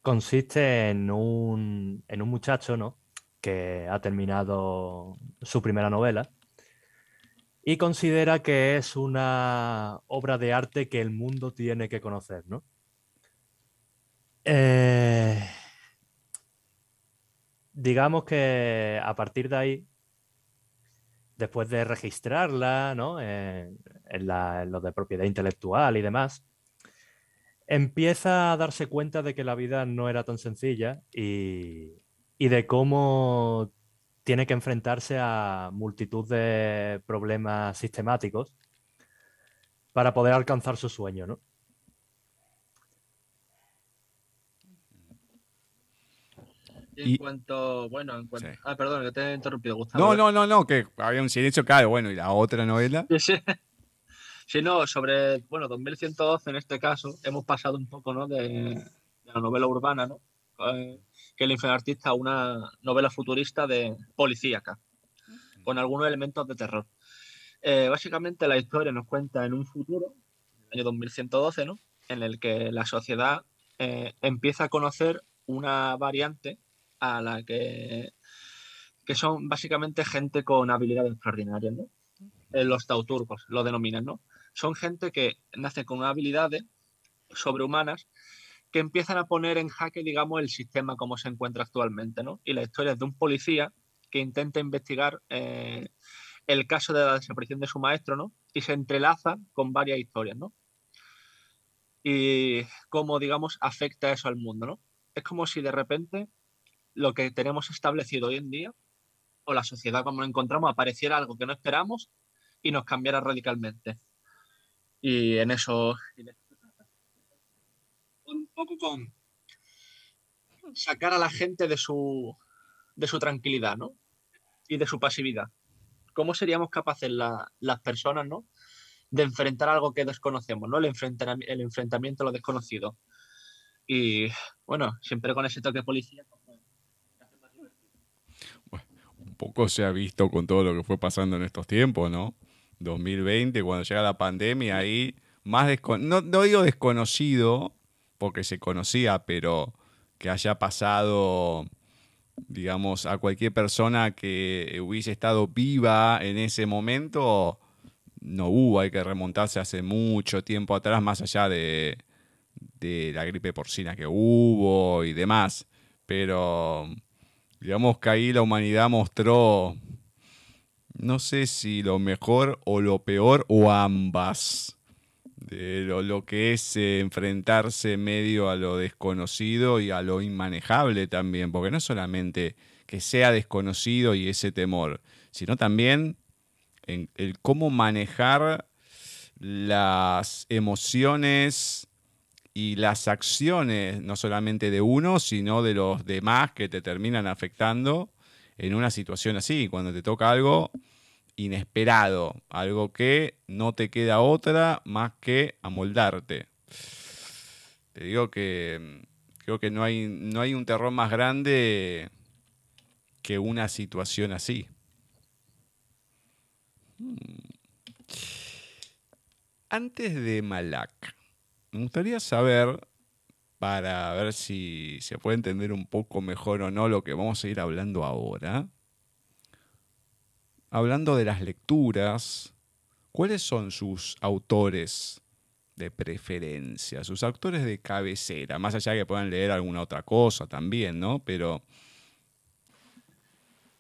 consiste en un, en un muchacho, ¿no? Que ha terminado su primera novela y considera que es una obra de arte que el mundo tiene que conocer, ¿no? Eh, digamos que a partir de ahí, después de registrarla, ¿no? En, la- lo de propiedad intelectual y demás, empieza a darse cuenta de que la vida no era tan sencilla y, y de cómo tiene que enfrentarse a multitud de problemas sistemáticos para poder alcanzar su sueño, ¿no? En cuanto, bueno, en cuanto... Sí. Ah, perdón, que te he interrumpido, Gustavo. No, no, no, no, que había un silencio, claro, bueno, y la otra novela. Sí, sí. Sí, no, sobre, bueno, 2112 en este caso, hemos pasado un poco, ¿no? De, de la novela urbana, ¿no? Eh, que el artista, una novela futurista de policíaca, con algunos elementos de terror. Eh, básicamente la historia nos cuenta en un futuro, en el año 2112, ¿no? En el que la sociedad eh, empieza a conocer una variante a la que, que son básicamente gente con habilidades extraordinarias, ¿no? Eh, los tauturcos lo denominan, ¿no? Son gente que nace con habilidades sobrehumanas que empiezan a poner en jaque, digamos, el sistema como se encuentra actualmente, ¿no? Y la historia es de un policía que intenta investigar eh, el caso de la desaparición de su maestro, ¿no? Y se entrelaza con varias historias, ¿no? Y cómo, digamos, afecta eso al mundo, ¿no? Es como si de repente lo que tenemos establecido hoy en día, o la sociedad como lo encontramos, apareciera algo que no esperamos y nos cambiara radicalmente. Y en eso... Un poco con sacar a la gente de su, de su tranquilidad, ¿no? Y de su pasividad. ¿Cómo seríamos capaces la- las personas, ¿no? De enfrentar algo que desconocemos, ¿no? El, enfrentami- el enfrentamiento a lo desconocido. Y bueno, siempre con ese toque policía. Poco se ha visto con todo lo que fue pasando en estos tiempos, ¿no? 2020, cuando llega la pandemia, ahí más desco- no, no digo desconocido, porque se conocía, pero que haya pasado, digamos, a cualquier persona que hubiese estado viva en ese momento, no hubo, hay que remontarse hace mucho tiempo atrás, más allá de, de la gripe porcina que hubo y demás. Pero digamos que ahí la humanidad mostró, no sé si lo mejor o lo peor o ambas, de lo, lo que es eh, enfrentarse medio a lo desconocido y a lo inmanejable también, porque no solamente que sea desconocido y ese temor, sino también en el cómo manejar las emociones y las acciones, no solamente de uno, sino de los demás que te terminan afectando en una situación así, cuando te toca algo inesperado, algo que no te queda otra más que amoldarte. Te digo que mm, creo que no hay, no hay un terror más grande que una situación así. Hmm. Antes de Malak, me gustaría saber, para ver si se puede entender un poco mejor o no lo que vamos a ir hablando ahora, hablando de las lecturas, ¿cuáles son sus autores de preferencia, sus autores de cabecera? Más allá de que puedan leer alguna otra cosa también, ¿no? Pero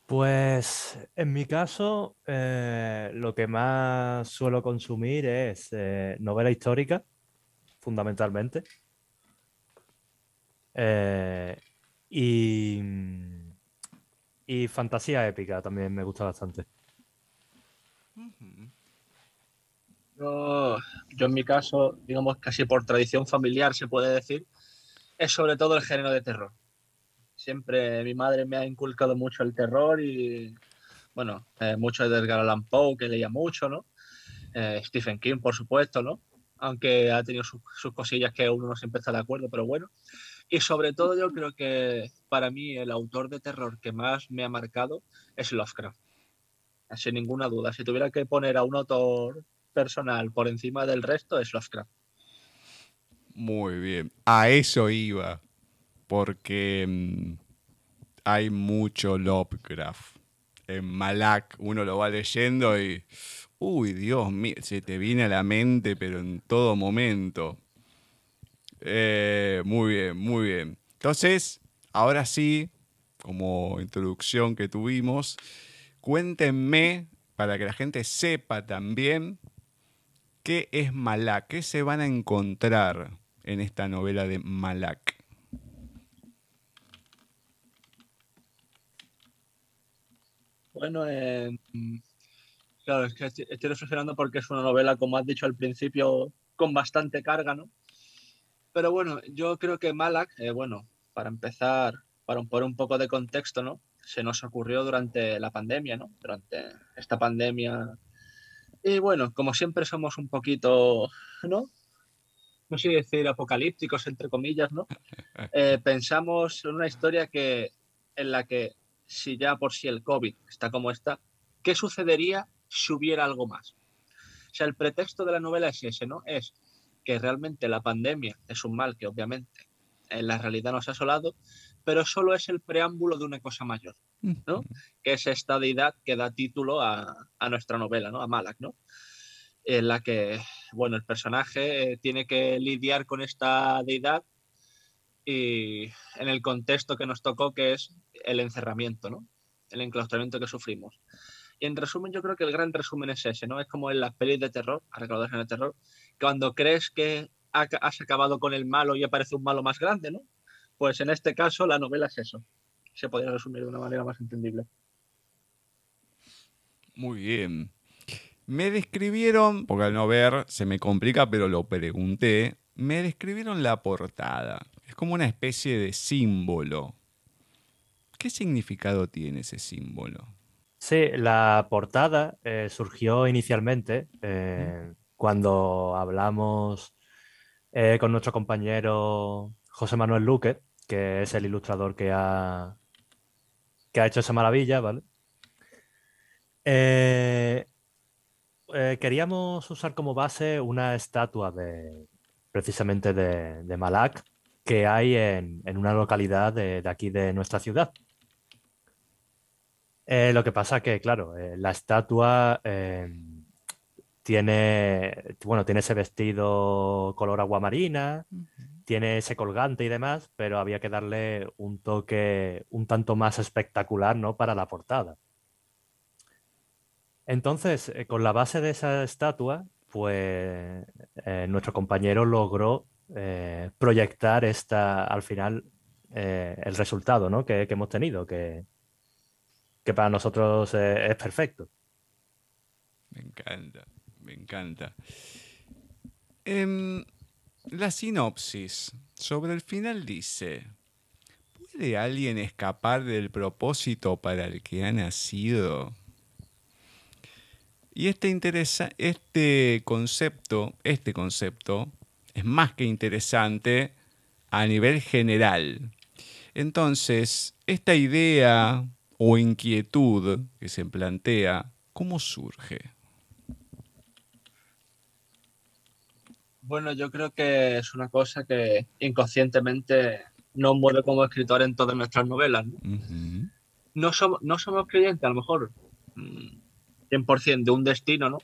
Pues en mi caso, eh, lo que más suelo consumir es eh, novela histórica, fundamentalmente. Eh, y, y fantasía épica también me gusta bastante. Yo, yo en mi caso, digamos casi por tradición familiar se puede decir, es sobre todo el género de terror. Siempre mi madre me ha inculcado mucho el terror y, bueno, eh, mucho de Edgar Allan Poe, que leía mucho, ¿no? Eh, Stephen King, por supuesto, ¿no? Aunque ha tenido sus, cosillas que uno no siempre está de acuerdo, pero bueno. Y sobre todo yo creo que para mí el autor de terror que más me ha marcado es Lovecraft. Sin ninguna duda. Si tuviera que poner a un autor personal por encima del resto es Lovecraft. Muy bien, a eso iba, porque mm, hay mucho Lovecraft. En Malak uno lo va leyendo y, uy, Dios mío, se te viene a la mente, pero en todo momento. Eh, muy bien, muy bien. Entonces, ahora sí, como introducción que tuvimos, cuéntenme, para que la gente sepa también, qué es Malak, qué se van a encontrar en esta novela de Malak? Bueno, eh, claro, es que estoy, reflexionando porque es una novela, como has dicho al principio, con bastante carga, ¿no? Pero bueno, yo creo que Malak, eh, bueno, para empezar, para poner un poco de contexto, ¿no? Se nos ocurrió durante la pandemia, ¿no? Durante esta pandemia. Y bueno, como siempre somos un poquito, ¿no? No sé decir apocalípticos, entre comillas, ¿no? Eh, pensamos en una historia que, en la que si ya por si el COVID está como está, ¿qué sucedería si hubiera algo más? O sea, el pretexto de la novela es ese, ¿no? Es que realmente la pandemia es un mal que obviamente en la realidad nos ha asolado, pero solo es el preámbulo de una cosa mayor, ¿no? Que es esta deidad que da título a, a nuestra novela, ¿no? A Malak, ¿no? En la que, bueno, el personaje tiene que lidiar con esta deidad y en el contexto que nos tocó, que es el encerramiento, ¿no? El enclaustramiento que sufrimos. Y en resumen, yo creo que el gran resumen es ese, ¿no? Es como en las pelis de terror, recordar en el terror, cuando crees que has acabado con el malo y aparece un malo más grande, ¿no? Pues en este caso la novela es eso. Se podría resumir de una manera más entendible. Muy bien. Me describieron, porque al no ver se me complica, pero lo pregunté, me describieron la portada. Es como una especie de símbolo. ¿Qué significado tiene ese símbolo? Sí, la portada eh, surgió inicialmente eh, cuando hablamos eh, con nuestro compañero José Manuel Luque, que es el ilustrador que ha, que ha hecho esa maravilla, ¿vale? queríamos usar como base una estatua de precisamente de, de Malak que hay en, en una localidad de, de, aquí de nuestra ciudad. Eh, lo que pasa que, claro, eh, la estatua eh, tiene, bueno, tiene ese vestido color aguamarina, uh -huh. tiene ese colgante y demás, pero había que darle un toque un tanto más espectacular, ¿no? Para la portada. Entonces, con la base de esa estatua, pues nuestro compañero logró proyectar esta, al final el resultado ¿no? que, que, hemos tenido, que, que para nosotros es perfecto. Me encanta, me encanta. En la sinopsis sobre el final dice, ¿puede alguien escapar del propósito para el que ha nacido? Y este, interesa este concepto, este concepto, es más que interesante a nivel general. Entonces, esta idea o inquietud que se plantea, ¿cómo surge? Bueno, yo creo que es una cosa que inconscientemente nos mueve como escritor en todas nuestras novelas. ¿no? Uh -huh. no, somos, no somos creyentes, a lo mejor, 100% de un destino, ¿no?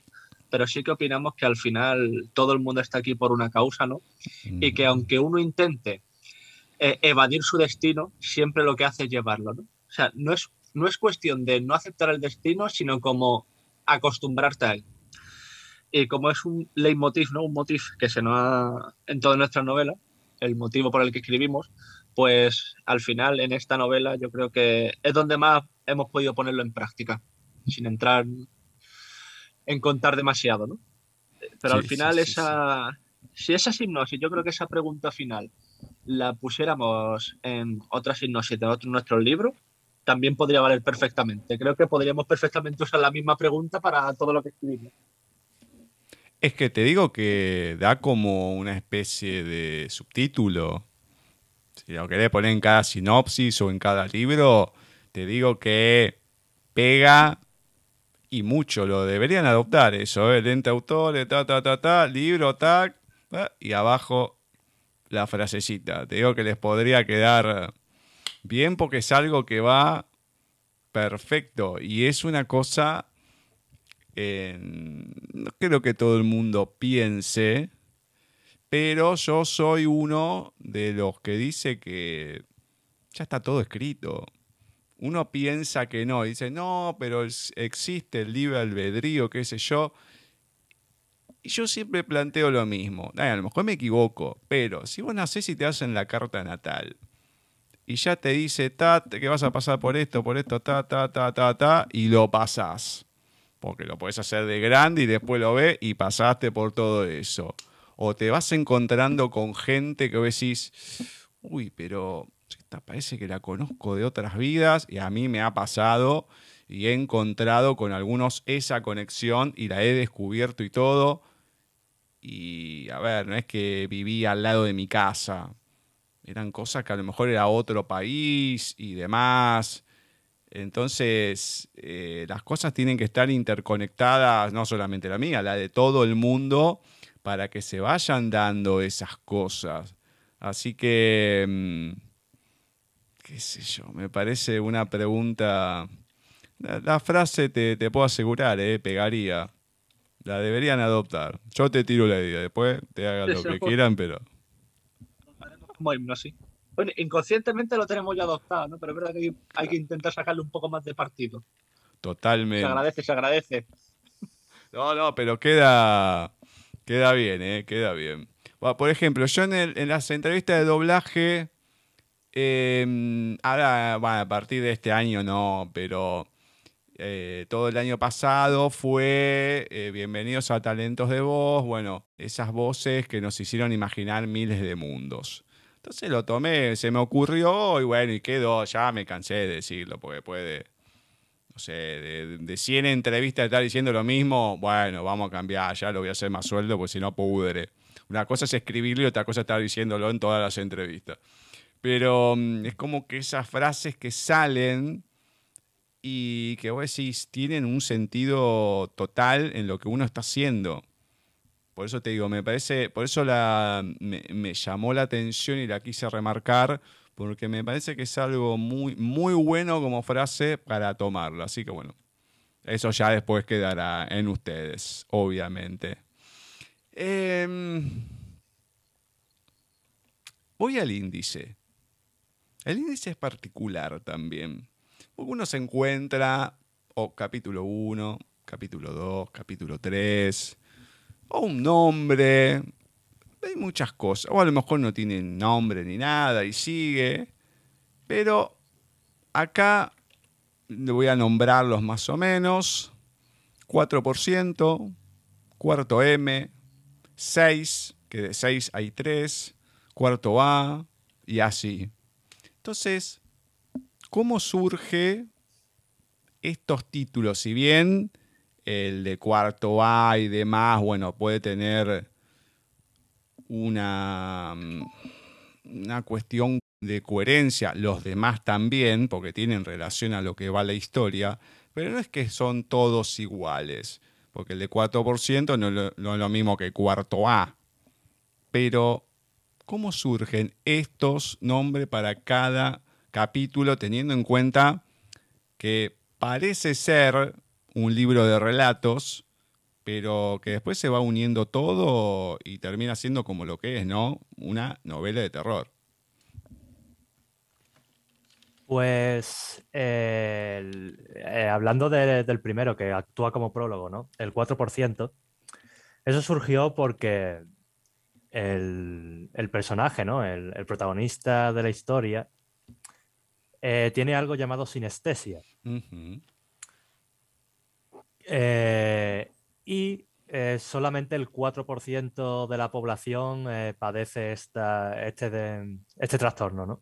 pero sí que opinamos que al final todo el mundo está aquí por una causa, ¿no? Mm. Y que aunque uno intente eh, evadir su destino, siempre lo que hace es llevarlo, ¿no? O sea, no es, no es cuestión de no aceptar el destino, sino como acostumbrarte a él. Y como es un leitmotiv, ¿no? Un motif que se nos ha en toda nuestra novela, el motivo por el que escribimos, pues al final en esta novela yo creo que es donde más hemos podido ponerlo en práctica, sin entrar en contar demasiado, ¿no? Pero sí, al final sí, esa, sí, si esa hipnosis, yo creo que esa pregunta final la pusiéramos en otras hipnosis de otro, nuestros libros, también podría valer perfectamente. Creo que podríamos perfectamente usar la misma pregunta para todo lo que escribimos. Es que te digo que da como una especie de subtítulo. Si lo querés poner en cada sinopsis o en cada libro, te digo que pega y mucho lo deberían adoptar eso, ¿eh? el ente autor, ta, ta, ta, ta, libro, tac, y abajo la frasecita. Te digo que les podría quedar bien porque es algo que va perfecto y es una cosa, eh, no creo que todo el mundo piense, pero yo soy uno de los que dice que ya está todo escrito uno piensa que no, dice, no, pero existe el libre albedrío, qué sé yo. Y yo siempre planteo lo mismo. Ay, a lo mejor me equivoco, pero si vos nacés y te hacen la carta natal y ya te dice ta, que vas a pasar por esto, por esto, ta, ta, ta, ta, ta, y lo pasás. Porque lo podés hacer de grande y después lo ves y pasaste por todo eso. O te vas encontrando con gente que vos decís, uy, pero esta parece que la conozco de otras vidas y a mí me ha pasado y he encontrado con algunos esa conexión y la he descubierto y todo. Y a ver, no es que vivía al lado de mi casa. Eran cosas que a lo mejor era otro país y demás. Entonces, eh, las cosas tienen que estar interconectadas, no solamente la mía, la de todo el mundo, para que se vayan dando esas cosas. Así que, mm, qué sé yo, me parece una pregunta... La, frase te, te, puedo asegurar, eh, pegaría. La deberían adoptar. Yo te tiro la idea, después te hagan lo que quieran, pero. Como himno, sí. Bueno, inconscientemente lo tenemos ya adoptado, ¿no? Pero es verdad que hay que intentar sacarle un poco más de partido. Totalmente. Se agradece, se agradece. No, no, pero queda, queda bien, ¿eh? Queda bien. por ejemplo, yo en, en las entrevistas de doblaje, eh, ahora, bueno, a partir de este año no, pero eh, todo el año pasado fue eh, Bienvenidos a Talentos de Voz, bueno, esas voces que nos hicieron imaginar miles de mundos. Entonces lo tomé, se me ocurrió y bueno, y quedó, ya me cansé de decirlo, porque puede, no sé, de, de 100 entrevistas estar diciendo lo mismo, bueno, vamos a cambiar, ya lo voy a hacer más sueldo, porque si no pudre. Una cosa es escribirlo y otra cosa es estar diciéndolo en todas las entrevistas. Pero mm, es como que esas frases que salen y que vos decís tienen un sentido total en lo que uno está haciendo. Por eso te digo, me parece, por eso la, me, llamó la atención y la quise remarcar, porque me parece que es algo muy, muy bueno como frase para tomarlo. Así que bueno, eso ya después quedará en ustedes, obviamente. Em, voy al índice. El índice es particular también uno se encuentra o capítulo 1, capítulo 2, capítulo 3, o un nombre, hay muchas cosas, o a lo mejor no tiene nombre ni nada y sigue, pero acá le voy a nombrarlos más o menos, 4%, cuarto M, 6, que de 6 hay 3, cuarto A y así. Entonces, ¿Cómo surge estos títulos? Si bien el de cuarto A y demás, bueno, puede tener una, una cuestión de coherencia, los demás también, porque tienen relación a lo que va la historia, pero no es que son todos iguales, porque el de 4% no, no es lo mismo que cuarto A. Pero, ¿cómo surgen estos nombres para cada capítulo teniendo en cuenta que parece ser un libro de relatos, pero que después se va uniendo todo y termina siendo como lo que es, ¿no? Una novela de terror. Pues eh, hablando del primero que actúa como prólogo, ¿no? El 4%, eso surgió porque el, personaje, ¿no? el, protagonista de la historia eh, tiene algo llamado sinestesia. Eh, y eh, solamente el 4% de la población padece esta, este, este trastorno, ¿no?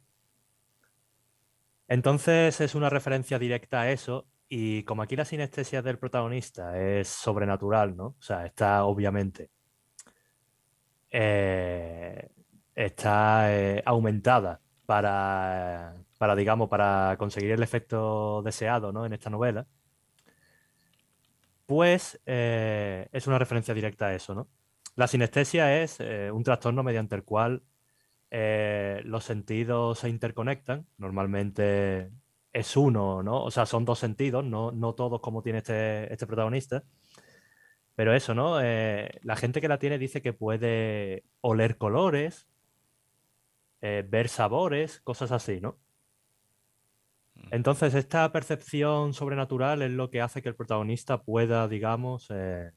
Entonces es una referencia directa a eso y como aquí la sinestesia del protagonista es sobrenatural, ¿no? O sea, está obviamente está aumentada para, para, digamos, para conseguir el efecto deseado ¿no? en esta novela, pues eh, es una referencia directa a eso, ¿no? La sinestesia es eh, un trastorno mediante el cual eh, los sentidos se interconectan. Normalmente es uno, ¿no? O sea, son dos sentidos, no, no todos como tiene este, este protagonista. Pero eso, ¿no? la gente que la tiene dice que puede oler colores, ver sabores, cosas así, ¿no? Entonces, esta percepción sobrenatural es lo que hace que el protagonista pueda, digamos, eh,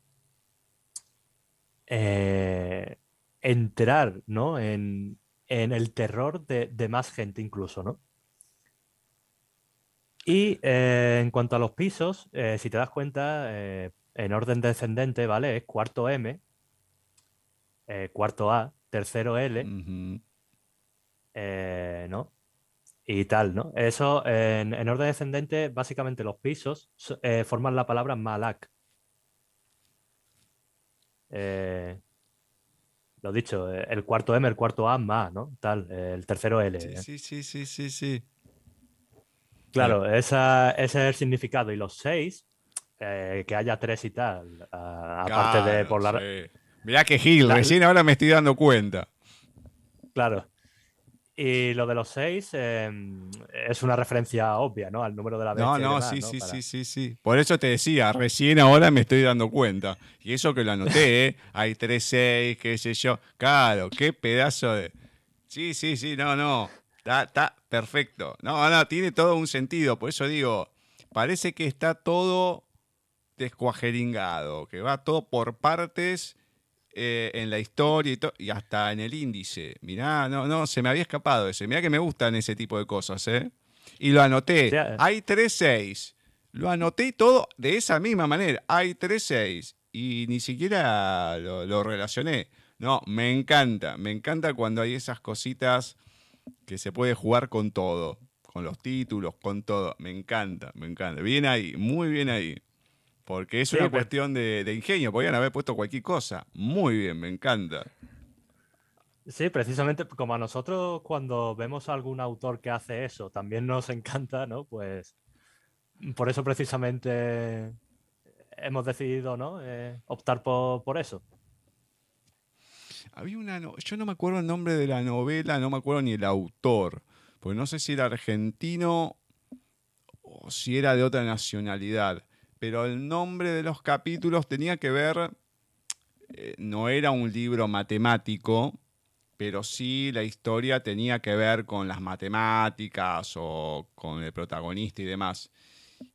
eh, entrar ¿no? en, en el terror de, de más gente incluso, ¿no? Y eh, en cuanto a los pisos, si te das cuenta, en orden descendente, ¿vale? Es cuarto M, cuarto A, tercero L, ¿no? Y tal, ¿no? Eso, en, en orden descendente, básicamente los pisos so- eh, forman la palabra malak. Eh, lo dicho, eh, el cuarto M, el cuarto A, ma, ¿no? Tal, el tercero L. Sí, ¿eh? sí, sí, sí, sí, sí. Claro, esa- ese es el significado. Y los seis, eh, que haya tres y tal, a- aparte de por la... sí. Mirá que Gil, La- recién ahora me estoy dando cuenta. Claro. Y lo de los seis eh, es una referencia obvia, ¿no? Al número de la bestia No, no, demás, sí, ¿no? sí, Para- sí, sí, sí. Por eso te decía, recién ahora me estoy dando cuenta. Y eso que lo anoté, ¿eh? Hay 3, 6, qué sé yo. Claro, qué pedazo de... Sí, sí, sí, no, no. Está, está perfecto. No, no, tiene todo un sentido. Por eso digo, parece que está todo descuajeringado, que va todo por partes eh, en la historia y, to- y hasta en el índice. Mirá, no, no, se me había escapado ese. Mirá que me gustan ese tipo de cosas, ¿eh? Y lo anoté. Hay 3-6. Lo anoté todo de esa misma manera. Hay 3-6. Y ni siquiera lo, lo relacioné. No, me encanta. Me encanta cuando hay esas cositas que se puede jugar con todo. Con los títulos, con todo. Me encanta, me encanta. Bien ahí, muy bien ahí. Porque es Sí, una pero- cuestión de, de ingenio. Podrían haber puesto cualquier cosa. Muy bien, me encanta. Sí, precisamente como a nosotros cuando vemos a algún autor que hace eso, también nos encanta, ¿no? Pues por eso precisamente hemos decidido, ¿no? Eh, optar por, por eso. Había una. no- Yo no me acuerdo el nombre de la novela, no me acuerdo ni el autor. Porque no sé si era argentino o si era de otra nacionalidad. Pero el nombre de los capítulos tenía que ver. eh, no era un libro matemático, pero sí la historia tenía que ver con las matemáticas o con el protagonista y demás.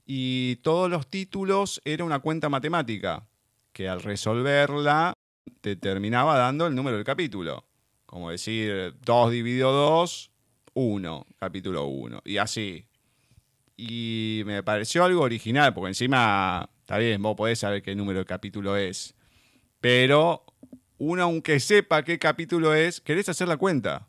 Y todos los títulos era una cuenta matemática, que al resolverla te terminaba dando el número del capítulo. Como decir, 2 dividido 2, 1, capítulo 1. Y así. Y me pareció algo original, porque encima, está bien, vos podés saber qué número de capítulo es. Pero uno, aunque sepa qué capítulo es, querés hacer la cuenta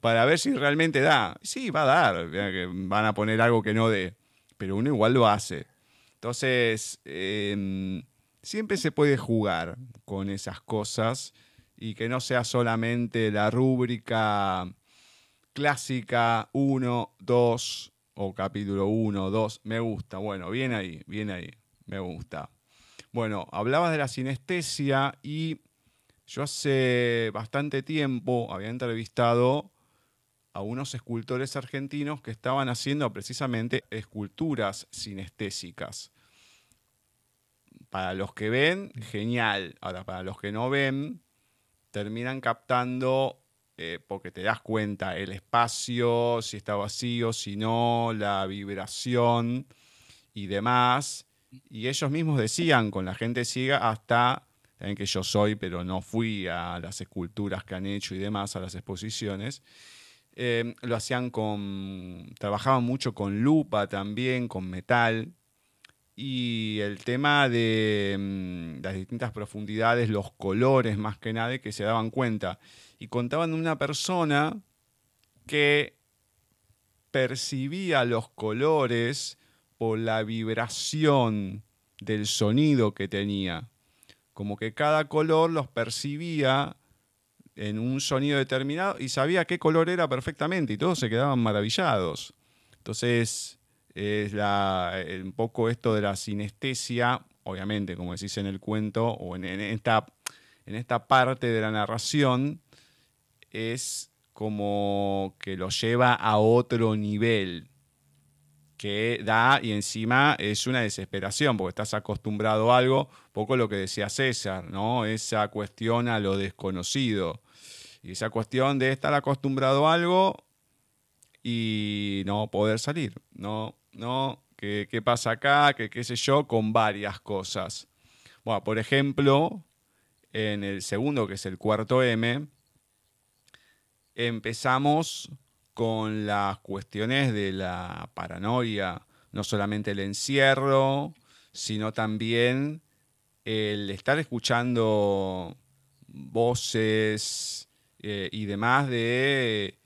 para ver si realmente da. Sí, va a dar, van a poner algo que no dé, pero uno igual lo hace. Entonces, em, siempre se puede jugar con esas cosas y que no sea solamente la rúbrica clásica 1, 2 o capítulo 1, 2. Me gusta, bueno, bien ahí, bien ahí, me gusta. Bueno, hablabas de la sinestesia y yo hace bastante tiempo había entrevistado a unos escultores argentinos que estaban haciendo precisamente esculturas sinestésicas. Para los que ven, genial. Ahora, para los que no ven, terminan captando, eh, porque te das cuenta, el espacio, si está vacío, si no, la vibración y demás. Y ellos mismos decían, con la gente ciega, hasta, también que yo soy, pero no fui a las esculturas que han hecho y demás, a las exposiciones, eh, lo hacían con, trabajaban mucho con lupa también, con metal, y el tema de mm, las distintas profundidades, los colores más que nada, que se daban cuenta. Y contaban una persona que percibía los colores por la vibración del sonido que tenía. Como que cada color los percibía en un sonido determinado y sabía qué color era perfectamente y todos se quedaban maravillados. Entonces, es eh, un poco esto de la sinestesia, obviamente, como decís en el cuento o en esta, en esta parte de la narración, es como que lo lleva a otro nivel que da y encima es una desesperación porque estás acostumbrado a algo, poco lo que decía César, ¿no? Esa cuestión a lo desconocido y esa cuestión de estar acostumbrado a algo y no poder salir, no, no, ¿qué, qué pasa acá? ¿Qué, ¿Qué sé yo? Con varias cosas. Bueno, por ejemplo, en el segundo, que es el cuarto M, empezamos con las cuestiones de la paranoia, no solamente el encierro, sino también el estar escuchando voces eh, y demás de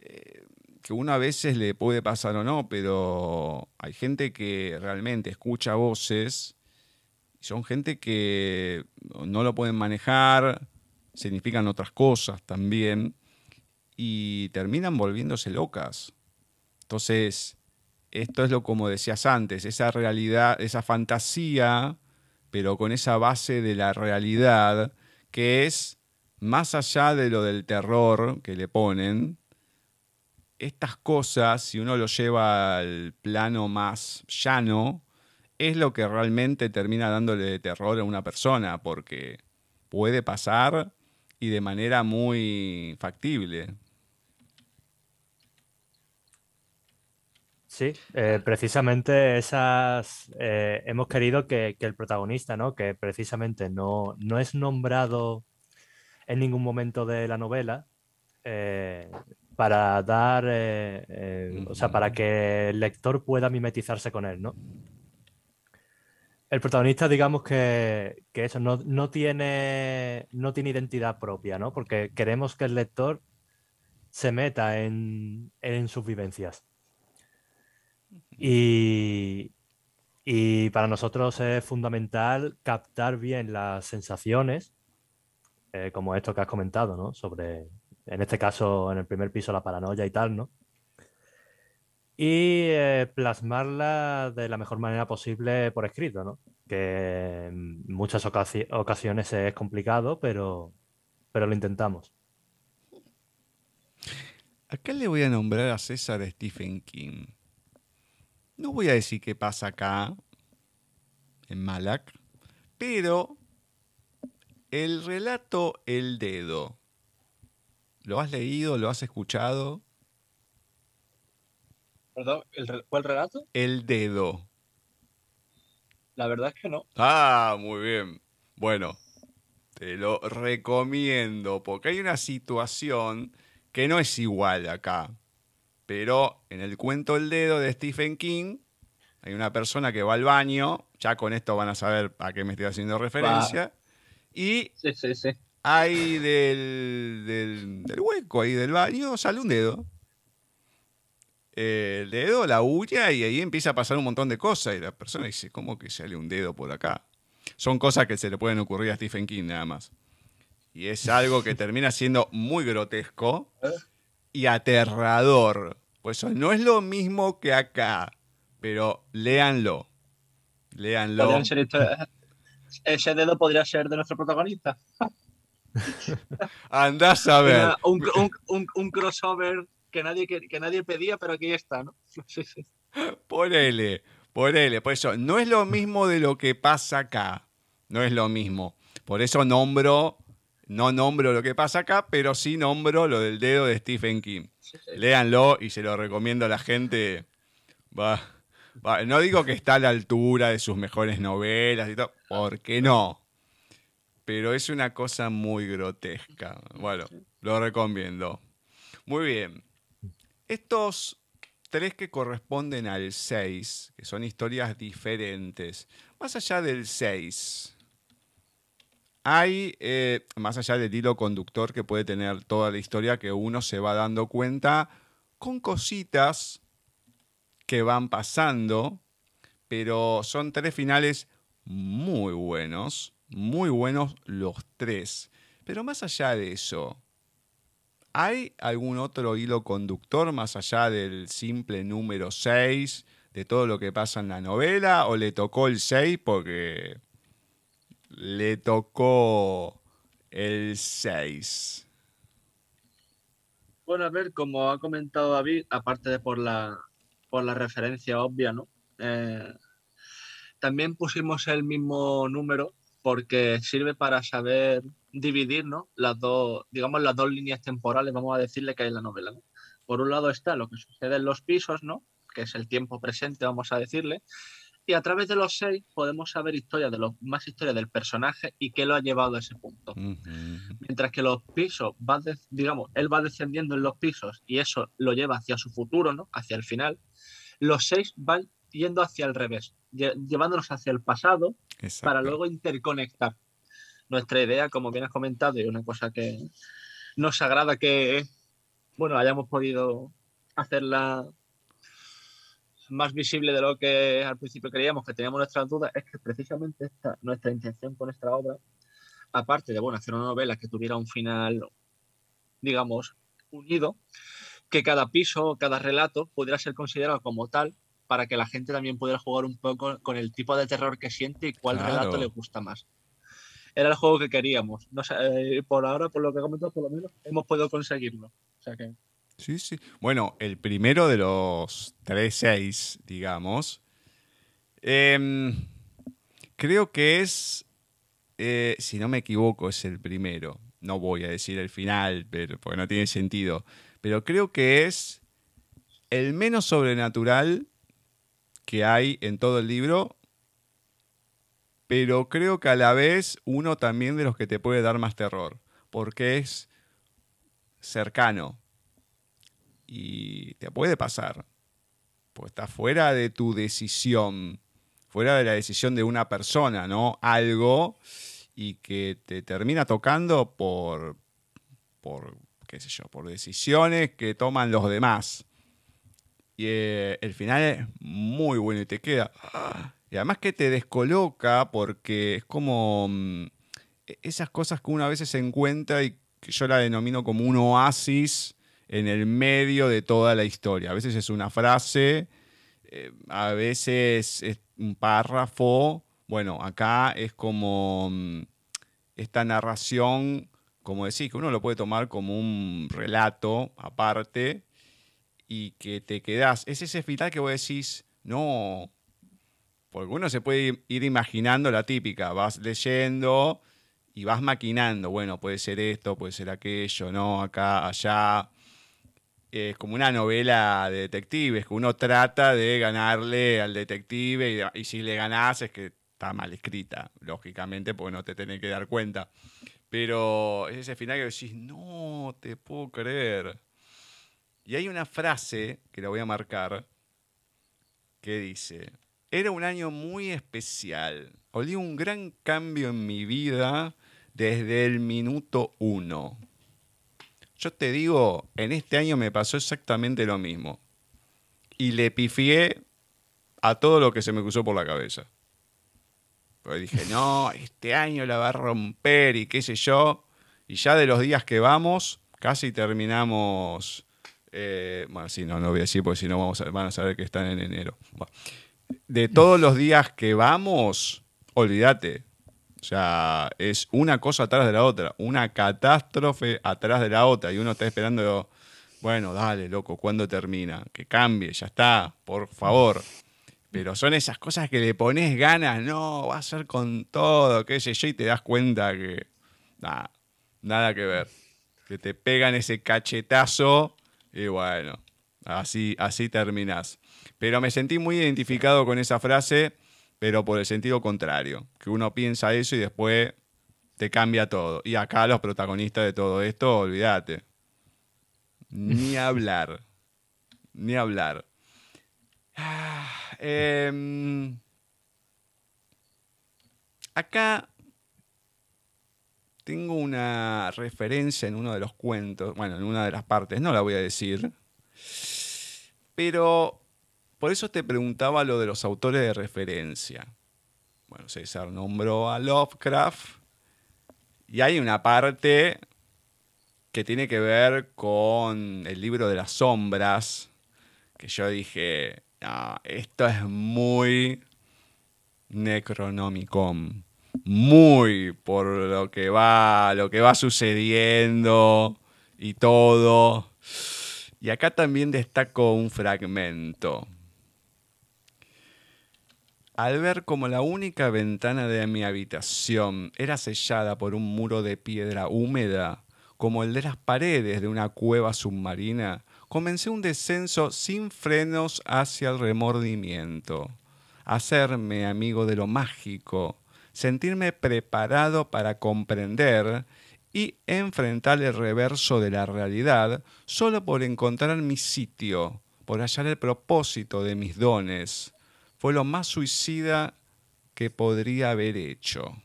eh, que uno a veces le puede pasar o no, pero hay gente que realmente escucha voces son gente que no lo pueden manejar, significan otras cosas también y terminan volviéndose locas. Entonces, esto es lo como decías antes, esa realidad, esa fantasía, pero con esa base de la realidad, que es más allá de lo del terror que le ponen, estas cosas, si uno lo lleva al plano más llano, es lo que realmente termina dándole terror a una persona, porque puede pasar y de manera muy factible. Sí, eh, precisamente esas eh, hemos querido que, el protagonista, ¿no? Que precisamente no, no, es nombrado en ningún momento de la novela eh, para dar, o sea, para que el lector pueda mimetizarse con él, ¿no? El protagonista, digamos que, eso no, tiene, no tiene identidad propia, ¿no? Porque queremos que el lector se meta en, en sus vivencias. Y, para nosotros es fundamental captar bien las sensaciones, eh, como esto que has comentado, ¿no? Sobre, en este caso, en el primer piso, la paranoia y tal, ¿no? Y eh, plasmarla de la mejor manera posible por escrito, ¿no? Que en muchas ocasiones es complicado, pero, pero lo intentamos. Acá le voy a nombrar a César Stephen King. No voy a decir qué pasa acá, en Malak, pero el relato El Dedo, ¿lo has leído? ¿Lo has escuchado? Perdón, ¿cuál relato? El Dedo. La verdad es que no. Ah, muy bien. Bueno, te lo recomiendo porque hay una situación que no es igual acá. Pero en el cuento El Dedo de Stephen King, hay una persona que va al baño, ya con esto van a saber a qué me estoy haciendo referencia, y sí, sí, sí. hay del, hueco ahí del baño, sale un dedo. el dedo, la uña, y ahí empieza a pasar un montón de cosas, y la persona dice, ¿cómo que sale un dedo por acá? Son cosas que se le pueden ocurrir a Stephen King nada más. Y es algo que termina siendo muy grotesco. ¿Eh? y aterrador. Pues eso no es lo mismo que acá, pero léanlo. Léanlo. ese dedo podría ser de nuestro protagonista. Andás a ver. un, crossover que nadie, que, nadie pedía, pero aquí está, ¿no? Sí, sí. Ponele, ponele. Por eso, no es lo mismo de lo que pasa acá. No es lo mismo. Por eso nombro no nombro lo que pasa acá, pero sí nombro lo del dedo de Stephen King. Léanlo y se lo recomiendo a la gente. no digo que está a la altura de sus mejores novelas y todo, porque no. Pero es una cosa muy grotesca. Bueno, lo recomiendo. Muy bien. Estos tres que corresponden al 6, que son historias diferentes, más allá del 6, hay, eh, más allá del hilo conductor que puede tener toda la historia, que uno se va dando cuenta con cositas que van pasando, pero son tres finales muy buenos, muy buenos los tres. Pero más allá de eso, ¿hay algún otro hilo conductor más allá del simple número 6, de todo lo que pasa en la novela? ¿O le tocó el 6 porque le tocó el 6. Bueno, a ver, como ha comentado David, aparte de por la, por la referencia obvia, ¿no? Eh, también pusimos el mismo número porque sirve para saber dividir, ¿no? Las dos, digamos, las dos líneas temporales, vamos a decirle que hay en la novela. Por un lado está lo que sucede en los pisos, ¿no? Que es el tiempo presente, vamos a decirle. Y a través de los seis podemos saber historias de los más historias del personaje y qué lo ha llevado a ese punto. Mientras que los pisos, va de- digamos, él va descendiendo en los pisos y eso lo lleva hacia su futuro, ¿no? Hacia el final. Los seis van yendo hacia el revés, lle- llevándonos hacia el pasado Exacto. para luego interconectar. Nuestra idea, como bien has comentado, y una cosa que nos agrada que, bueno, hayamos podido hacerla más visible de lo que al principio creíamos que teníamos nuestras dudas, es que precisamente esta, nuestra intención con esta obra, aparte de bueno, hacer una novela que tuviera un final, digamos, unido, que cada piso, cada relato pudiera ser considerado como tal para que la gente también pudiera jugar un poco con el tipo de terror que siente y cuál Claro. relato le gusta más. Era el juego que queríamos. No sé, eh, por ahora, por lo que comentado, por lo menos hemos podido conseguirlo. O sea que Sí, sí. Bueno, el primero de los 3-6, digamos, em, creo que es, eh, si no me equivoco, es el primero. No voy a decir el final, pero, porque no tiene sentido. Pero creo que es el menos sobrenatural que hay en todo el libro, pero creo que a la vez uno también de los que te puede dar más terror, porque es cercano y te puede pasar. Pues está fuera de tu decisión, fuera de la decisión de una persona, ¿no? Algo y que te termina tocando por, por qué sé yo, por decisiones que toman los demás. Y eh, el final es muy bueno y te queda. Y además que te descoloca porque es como mm, e- esas cosas que uno a veces encuentra y que yo la denomino como un oasis en el medio de toda la historia. A veces es una frase, eh, a veces es un párrafo. Bueno, acá es como mm, esta narración, como decís, que uno lo puede tomar como un relato aparte y que te quedás. Es ese final que vos decís, no, porque uno se puede ir imaginando la típica, vas leyendo y vas maquinando, bueno, puede ser esto, puede ser aquello, no, acá, allá. Es como una novela de detectives, que uno trata de ganarle al detective y, si le ganás es que está mal escrita, lógicamente, porque no te tenés que dar cuenta. Pero es ese final que decís, no te puedo creer. Y hay una frase que la voy a marcar que dice, era un año muy especial. Olí un gran cambio en mi vida desde el minuto uno. Yo te digo, en este año me pasó exactamente lo mismo. Y le pifié a todo lo que se me cruzó por la cabeza. Porque dije, no, este año la va a romper y qué sé yo. Y ya de los días que vamos, casi terminamos. eh, bueno, sí, no, no voy a decir porque si no van a saber que están en enero. De todos los días que vamos, olvídate. O sea, es una cosa atrás de la otra, una catástrofe atrás de la otra. Y uno está esperando, bueno, dale, loco, ¿cuándo termina? Que cambie, ya está, por favor. Pero son esas cosas que le pones ganas, no, va a ser con todo, qué sé yo, y te das cuenta que nada, nada que ver. Que te pegan ese cachetazo y bueno, así, así terminás. Pero me sentí muy identificado con esa frase, pero por el sentido contrario, que uno piensa eso y después te cambia todo. Y acá los protagonistas de todo esto, olvídate. Ni hablar. Ni hablar. Ah, em, acá tengo una referencia en uno de los cuentos, bueno, en una de las partes, no la voy a decir, pero por eso te preguntaba lo de los autores de referencia. Bueno, César nombró a Lovecraft y hay una parte que tiene que ver con el libro de las sombras, que yo dije, "No, esto es muy Necronomicon. Muy por lo que va, lo que va sucediendo y todo. Y acá también destaco un fragmento. Al ver como la única ventana de mi habitación era sellada por un muro de piedra húmeda, como el de las paredes de una cueva submarina, comencé un descenso sin frenos hacia el remordimiento. hacerme amigo de lo mágico, sentirme preparado para comprender y enfrentar el reverso de la realidad solo por encontrar mi sitio, por hallar el propósito de mis dones. Fue lo más suicida que podría haber hecho.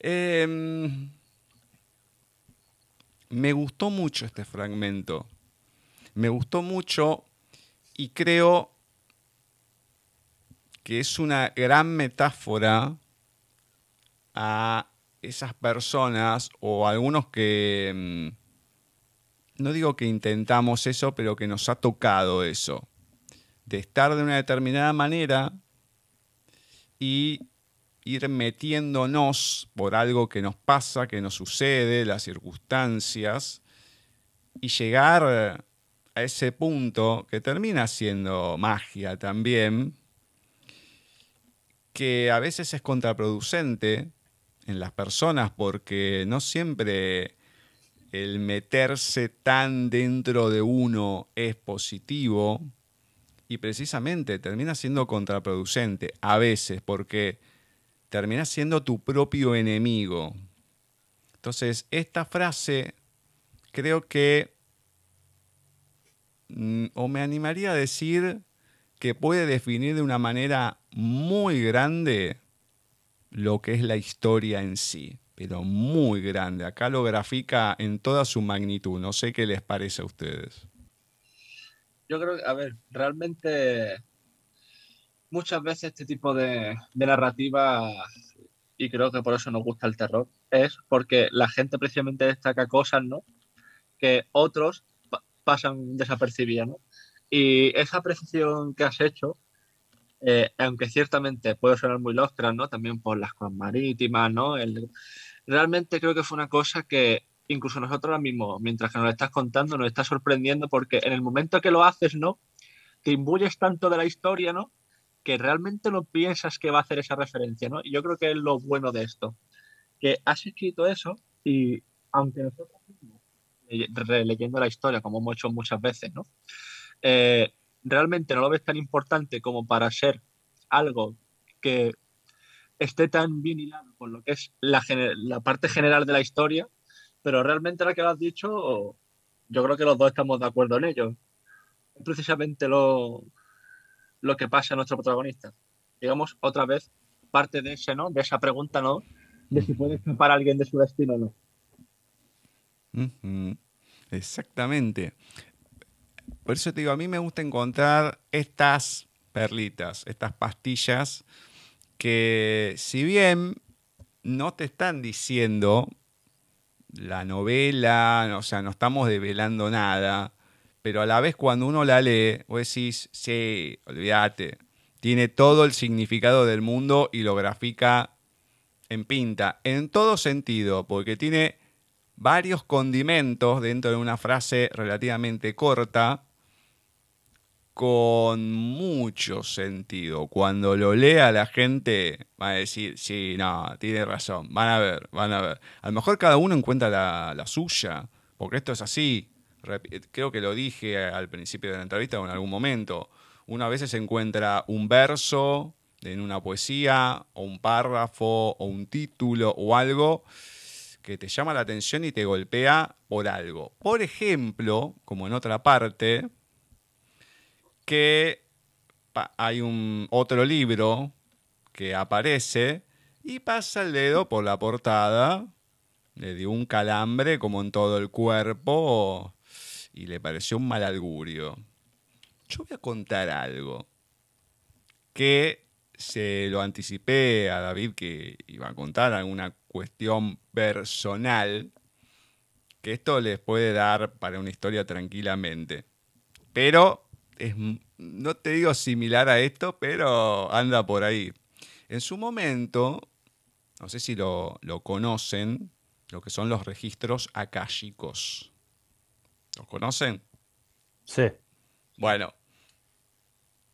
Em, me gustó mucho este fragmento. Me gustó mucho y creo que es una gran metáfora a esas personas o algunos que, mm, no digo que intentamos eso, pero que nos ha tocado eso, de estar de una determinada manera y ir metiéndonos por algo que nos pasa, que nos sucede, las circunstancias, y llegar a ese punto que termina siendo magia también, que a veces es contraproducente en las personas porque no siempre el meterse tan dentro de uno es positivo y precisamente termina siendo contraproducente a veces porque termina siendo tu propio enemigo. Entonces, esta frase creo que, mm, o me animaría a decir que puede definir de una manera muy grande lo que es la historia en sí, pero muy grande. Acá lo grafica en toda su magnitud. No sé qué les parece a ustedes. Yo creo que, a ver, realmente muchas veces este tipo de, narrativa, y creo que por eso nos gusta el terror, es porque la gente precisamente destaca cosas, ¿no? Que otros pasan desapercibidas, ¿no? Y esa precisión que has hecho, eh, aunque ciertamente puede sonar muy lostra, ¿no? También por las cosas marítimas, ¿no? realmente creo que fue una cosa que incluso nosotros ahora mismo, mientras que nos lo estás contando, nos está sorprendiendo porque en el momento que lo haces, ¿no? Te imbuyes tanto de la historia, ¿no? Que realmente no piensas que va a hacer esa referencia, ¿no? Y yo creo que es lo bueno de esto, que has escrito eso y aunque nosotros mismos, releyendo la historia, como hemos hecho muchas veces, ¿no? Eh, realmente no lo ves tan importante como para ser algo que esté tan bien hilado con lo que es la, parte general de la historia, pero realmente lo que lo has dicho, yo creo que los dos estamos de acuerdo en ello. Es precisamente lo, lo que pasa a nuestro protagonista. Digamos, otra vez, parte de ese, ¿no? De esa pregunta, ¿no? De si puede escapar alguien de su destino o no. Exactamente. Por eso te digo, a mí me gusta encontrar estas perlitas, estas pastillas que si bien no te están diciendo la novela, o sea, no estamos develando nada, pero a la vez cuando uno la lee, vos decís, sí, olvídate, tiene todo el significado del mundo y lo grafica en pinta, en todo sentido, porque tiene varios condimentos dentro de una frase relativamente corta con mucho sentido. Cuando lo lea la gente va a decir, sí, no, tiene razón, van a ver, van a ver. A lo mejor cada uno encuentra la, suya, porque esto es así. Creo que lo dije al principio de la entrevista o en algún momento. Una a veces encuentra un verso en una poesía, o un párrafo, o un título, o algo que te llama la atención y te golpea por algo. Por ejemplo, como en otra parte, que hay un otro libro que aparece y pasa el dedo por la portada, le dio un calambre como en todo el cuerpo y le pareció un mal augurio. Yo voy a contar algo que se lo anticipé a David que iba a contar alguna cuestión personal, que esto les puede dar para una historia tranquilamente. Pero es, no te digo similar a esto, pero anda por ahí. En su momento, no sé si lo, conocen, lo que son los registros akáshicos. ¿Los conocen? Sí. Bueno,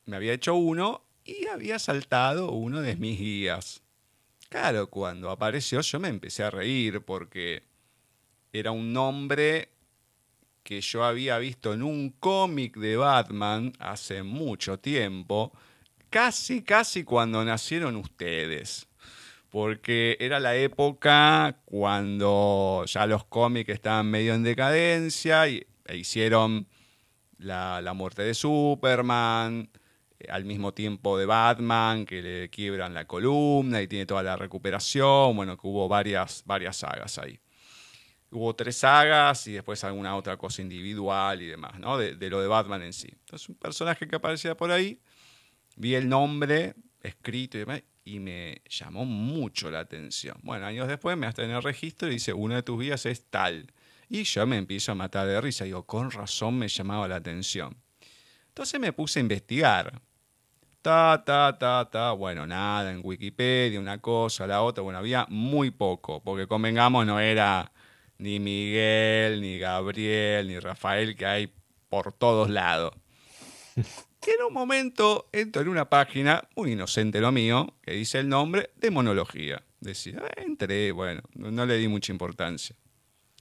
me había hecho uno y había saltado uno de mis guías. Claro, cuando apareció yo me empecé a reír porque era un nombre que yo había visto en un cómic de Batman hace mucho tiempo casi, casi cuando nacieron ustedes. Porque era la época cuando ya los cómics estaban medio en decadencia y e hicieron la, la muerte de Superman, eh, al mismo tiempo de Batman, que le quiebran la columna y tiene toda la recuperación. Bueno, que hubo varias, varias sagas ahí. Hubo tres sagas y después alguna otra cosa individual y demás, ¿no? De, lo de Batman en sí. Entonces, un personaje que aparecía por ahí, vi el nombre escrito y demás, y me llamó mucho la atención. Bueno, años después me hasta en el registro y dice, uno de tus días es tal. Y yo me empiezo a matar de risa. Digo, con razón me llamaba la atención. Entonces me puse a investigar. Ta, ta, ta, ta. Bueno, nada, en Wikipedia, una cosa, la otra. Bueno, había muy poco, porque convengamos, no era ni Miguel, ni Gabriel, ni Rafael, que hay por todos lados. Y en un momento entro en una página, muy inocente lo mío, que dice el nombre de monología. Decía, eh, entré, bueno, no, no le di mucha importancia.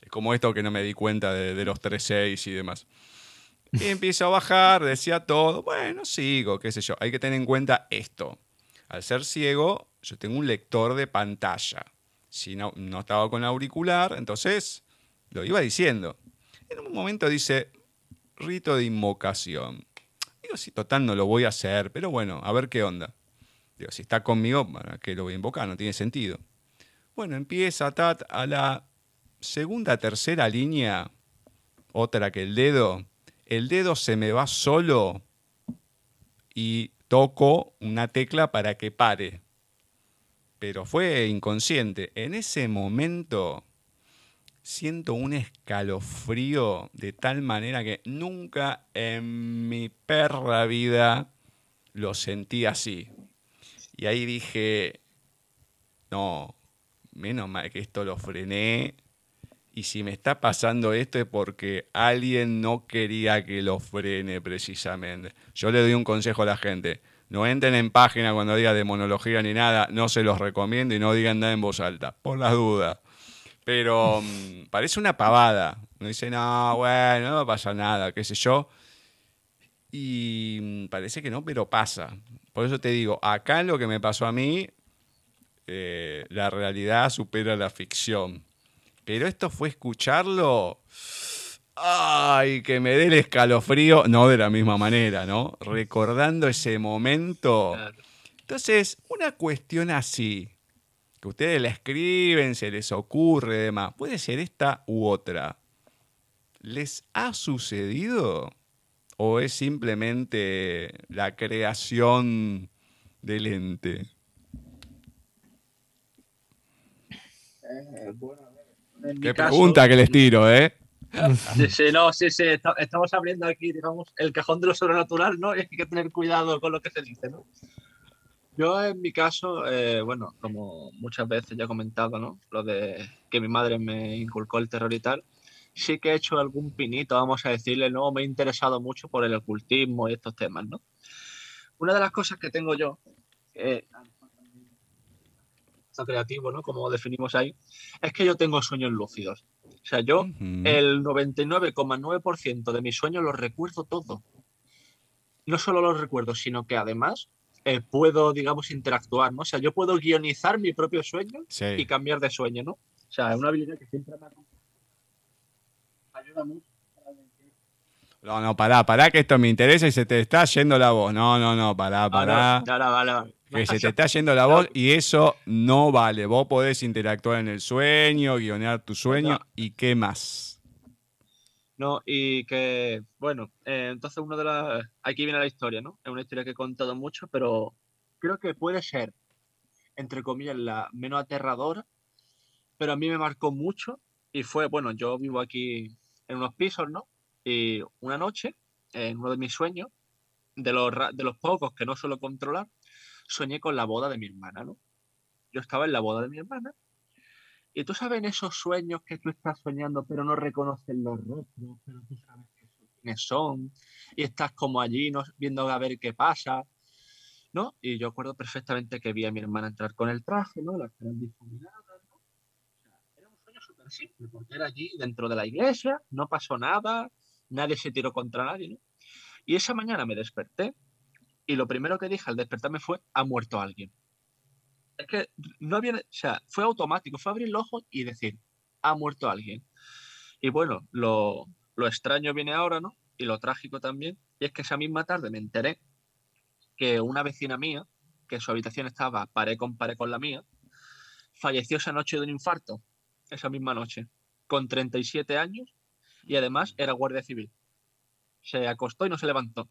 Es como esto que no me di cuenta de, de los 3.6 y demás. Y empiezo a bajar, decía todo. Bueno, sigo, qué sé yo. Hay que tener en cuenta esto. Al ser ciego, yo tengo un lector de pantalla. Si no, no estaba con auricular, entonces lo iba diciendo. En un momento dice, rito de invocación. Digo, si total no lo voy a hacer, pero bueno, a ver qué onda. Digo, si está conmigo, ¿para qué lo voy a invocar? No tiene sentido. Bueno, empieza tat, a la segunda, tercera línea, otra que el dedo, el dedo se me va solo y toco una tecla para que pare. Pero fue inconsciente. En ese momento siento un escalofrío de tal manera que nunca en mi perra vida lo sentí así. Y ahí dije, no, menos mal que esto lo frené. Y si me está pasando esto es porque alguien no quería que lo frene precisamente. Yo le doy un consejo a la gente. No entren en página cuando diga de monología ni nada. No se los recomiendo y no digan nada en voz alta. Por las dudas. Pero mm, parece una pavada. Uno dice, no, bueno, no pasa nada, qué sé yo. Y mm, parece que no, pero pasa. Por eso te digo, acá lo que me pasó a mí, eh, la realidad supera la ficción. Pero esto fue escucharlo. Ay, que me dé el escalofrío. No de la misma manera, ¿no? Recordando ese momento. Entonces, una cuestión así, que ustedes la escriben, se les ocurre, demás, puede ser esta u otra. ¿Les ha sucedido? ¿O es simplemente la creación del ente? En mi Qué caso- pregunta que les tiro, ¿eh? Sí, sí, no, sí, sí, esta- estamos abriendo aquí, digamos, el cajón de lo sobrenatural, ¿no? Y hay que tener cuidado con lo que se dice, ¿no? Yo, en mi caso, eh, bueno, como muchas veces ya he comentado, ¿no? Lo de que mi madre me inculcó el terror y tal, sí que he hecho algún pinito, vamos a decirle, ¿no? Me he interesado mucho por el ocultismo y estos temas, ¿no? Una de las cosas que tengo yo, eh, creativo, ¿no? Como definimos ahí, es que yo tengo sueños lúcidos. O sea, yo Ujú. el 99,9% de mis sueños los recuerdo todo. No solo los recuerdo, sino que además eh, puedo, digamos, interactuar, ¿no? O sea, yo puedo guionizar mi propio sueño y cambiar de sueño, ¿no? O sea, es una habilidad que siempre me ayuda mucho. No, no, pará, pará, que esto me interesa y se te está yendo la voz. No, no, no, pará, pará. Ah, no, no, vale, vale. Que se te está yendo la voz y eso no vale. Vos podés interactuar en el sueño, guionear tu sueño No. y qué más. No, y que, bueno, eh, entonces uno de las... Aquí viene la historia, ¿no? Es una historia que he contado mucho, pero creo que puede ser, entre comillas, la menos aterradora, pero a mí me marcó mucho y fue, bueno, yo vivo aquí en unos pisos, ¿no? Y una noche, en uno de mis sueños, de los, de los pocos que no suelo controlar, soñé con la boda de mi hermana, ¿no? Yo estaba en la boda de mi hermana y tú sabes esos sueños que tú estás soñando, pero no reconoces los rostros, pero tú sabes quiénes son, y estás como allí no, viendo a ver qué pasa, ¿no? Y yo acuerdo perfectamente que vi a mi hermana entrar con el traje, ¿no? Las caras difuminadas, ¿no? O sea, era un sueño súper simple, porque era allí dentro de la iglesia, no pasó nada, nadie se tiró contra nadie, ¿no? Y esa mañana me desperté y lo primero que dije al despertarme fue, ha muerto alguien. Es que no había, o sea, fue automático, fue abrir los ojos y decir, ha muerto alguien. Y bueno, lo, lo extraño viene ahora, ¿no? Y lo trágico también, y es que esa misma tarde me enteré que una vecina mía, que su habitación estaba pared con pared con la mía, falleció esa noche de un infarto, esa misma noche, con 37 años y además era guardia civil. Se acostó y no se levantó.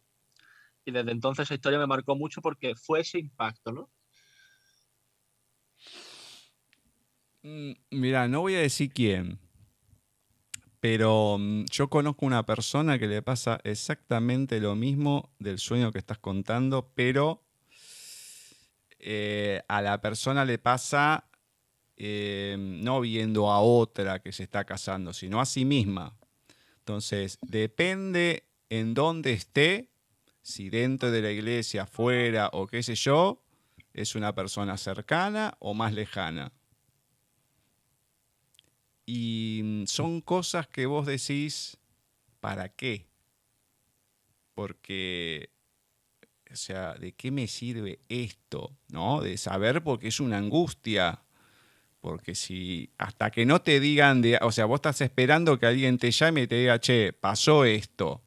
Y desde entonces esa historia me marcó mucho porque fue ese impacto, ¿no? Mm, Mira, no voy a decir quién, pero mm, yo conozco una persona que le pasa exactamente lo mismo del sueño que estás contando, pero eh, a la persona le pasa eh, no viendo a otra que se está casando, sino a sí misma. Entonces, depende en dónde esté, si dentro de la iglesia, fuera o qué sé yo, es una persona cercana o más lejana. Y mm, son cosas que vos decís, ¿para qué? Porque, o sea, ¿de qué me sirve esto? ¿No? De saber porque es una angustia. Porque si hasta que no te digan, de, o sea, vos estás esperando que alguien te llame y te diga, che, pasó esto.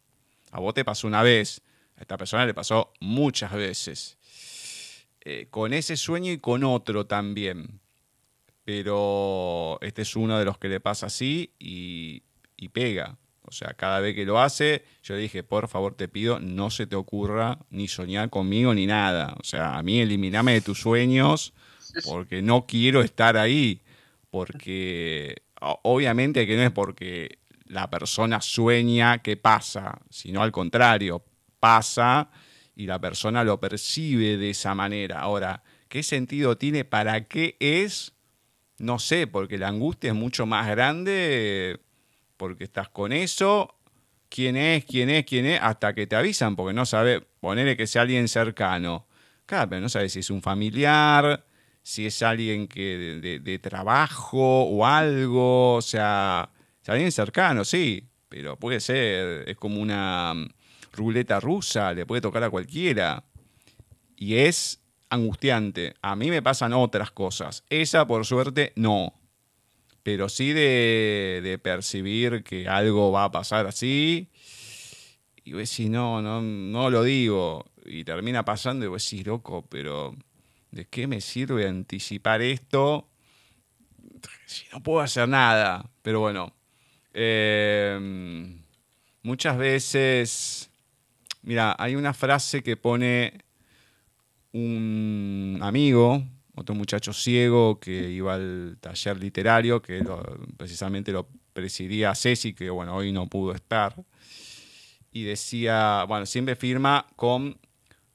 A vos te pasó una vez, a esta persona le pasó muchas veces. Eh, con ese sueño y con otro también pero este es uno de los que le pasa así y, y, pega. O sea, cada vez que lo hace, yo le dije, por favor te pido, no se te ocurra ni soñar conmigo ni nada. O sea, a mí eliminame de tus sueños porque no quiero estar ahí. Porque obviamente que no es porque la persona sueña que pasa, sino al contrario, pasa y la persona lo percibe de esa manera. Ahora, ¿qué sentido tiene? ¿Para qué es? No sé, porque la angustia es mucho más grande porque estás con eso. ¿Quién es? ¿Quién es? ¿Quién es? Hasta que te avisan, porque no sabes, ponerle que sea alguien cercano. Claro, pero no sabes si es un familiar, si es alguien que de, de, de trabajo o algo. O sea, es alguien cercano, sí, pero puede ser, es como una ruleta rusa, le puede tocar a cualquiera. Y es angustiante. A mí me pasan otras cosas. Esa, por suerte, no. Pero sí de, de percibir que algo va a pasar así. Y voy a decir, no, no, no lo digo. Y termina pasando y voy a decir, loco, pero ¿de qué me sirve anticipar esto? Si no puedo hacer nada. Pero bueno, eh, muchas veces, mira, hay una frase que pone un amigo, otro muchacho ciego que iba al taller literario, que precisamente lo presidía Ceci, que bueno, hoy no pudo estar, y decía, bueno, siempre firma con,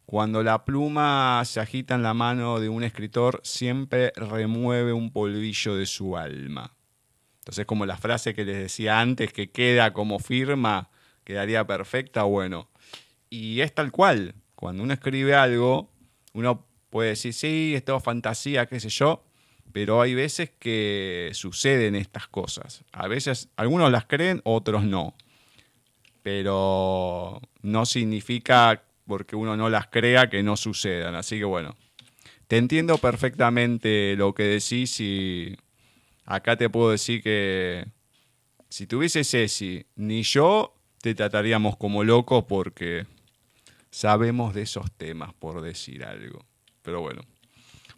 cuando la pluma se agita en la mano de un escritor, siempre remueve un polvillo de su alma. Entonces, como la frase que les decía antes, que queda como firma, quedaría perfecta, bueno. Y es tal cual, cuando uno escribe algo, uno puede decir, sí, es todo fantasía, qué sé yo, pero hay veces que suceden estas cosas. A veces algunos las creen, otros no. Pero no significa porque uno no las crea que no sucedan. Así que bueno, te entiendo perfectamente lo que decís y acá te puedo decir que si tuviese Ceci, ni yo te trataríamos como loco porque sabemos de esos temas, por decir algo. Pero bueno.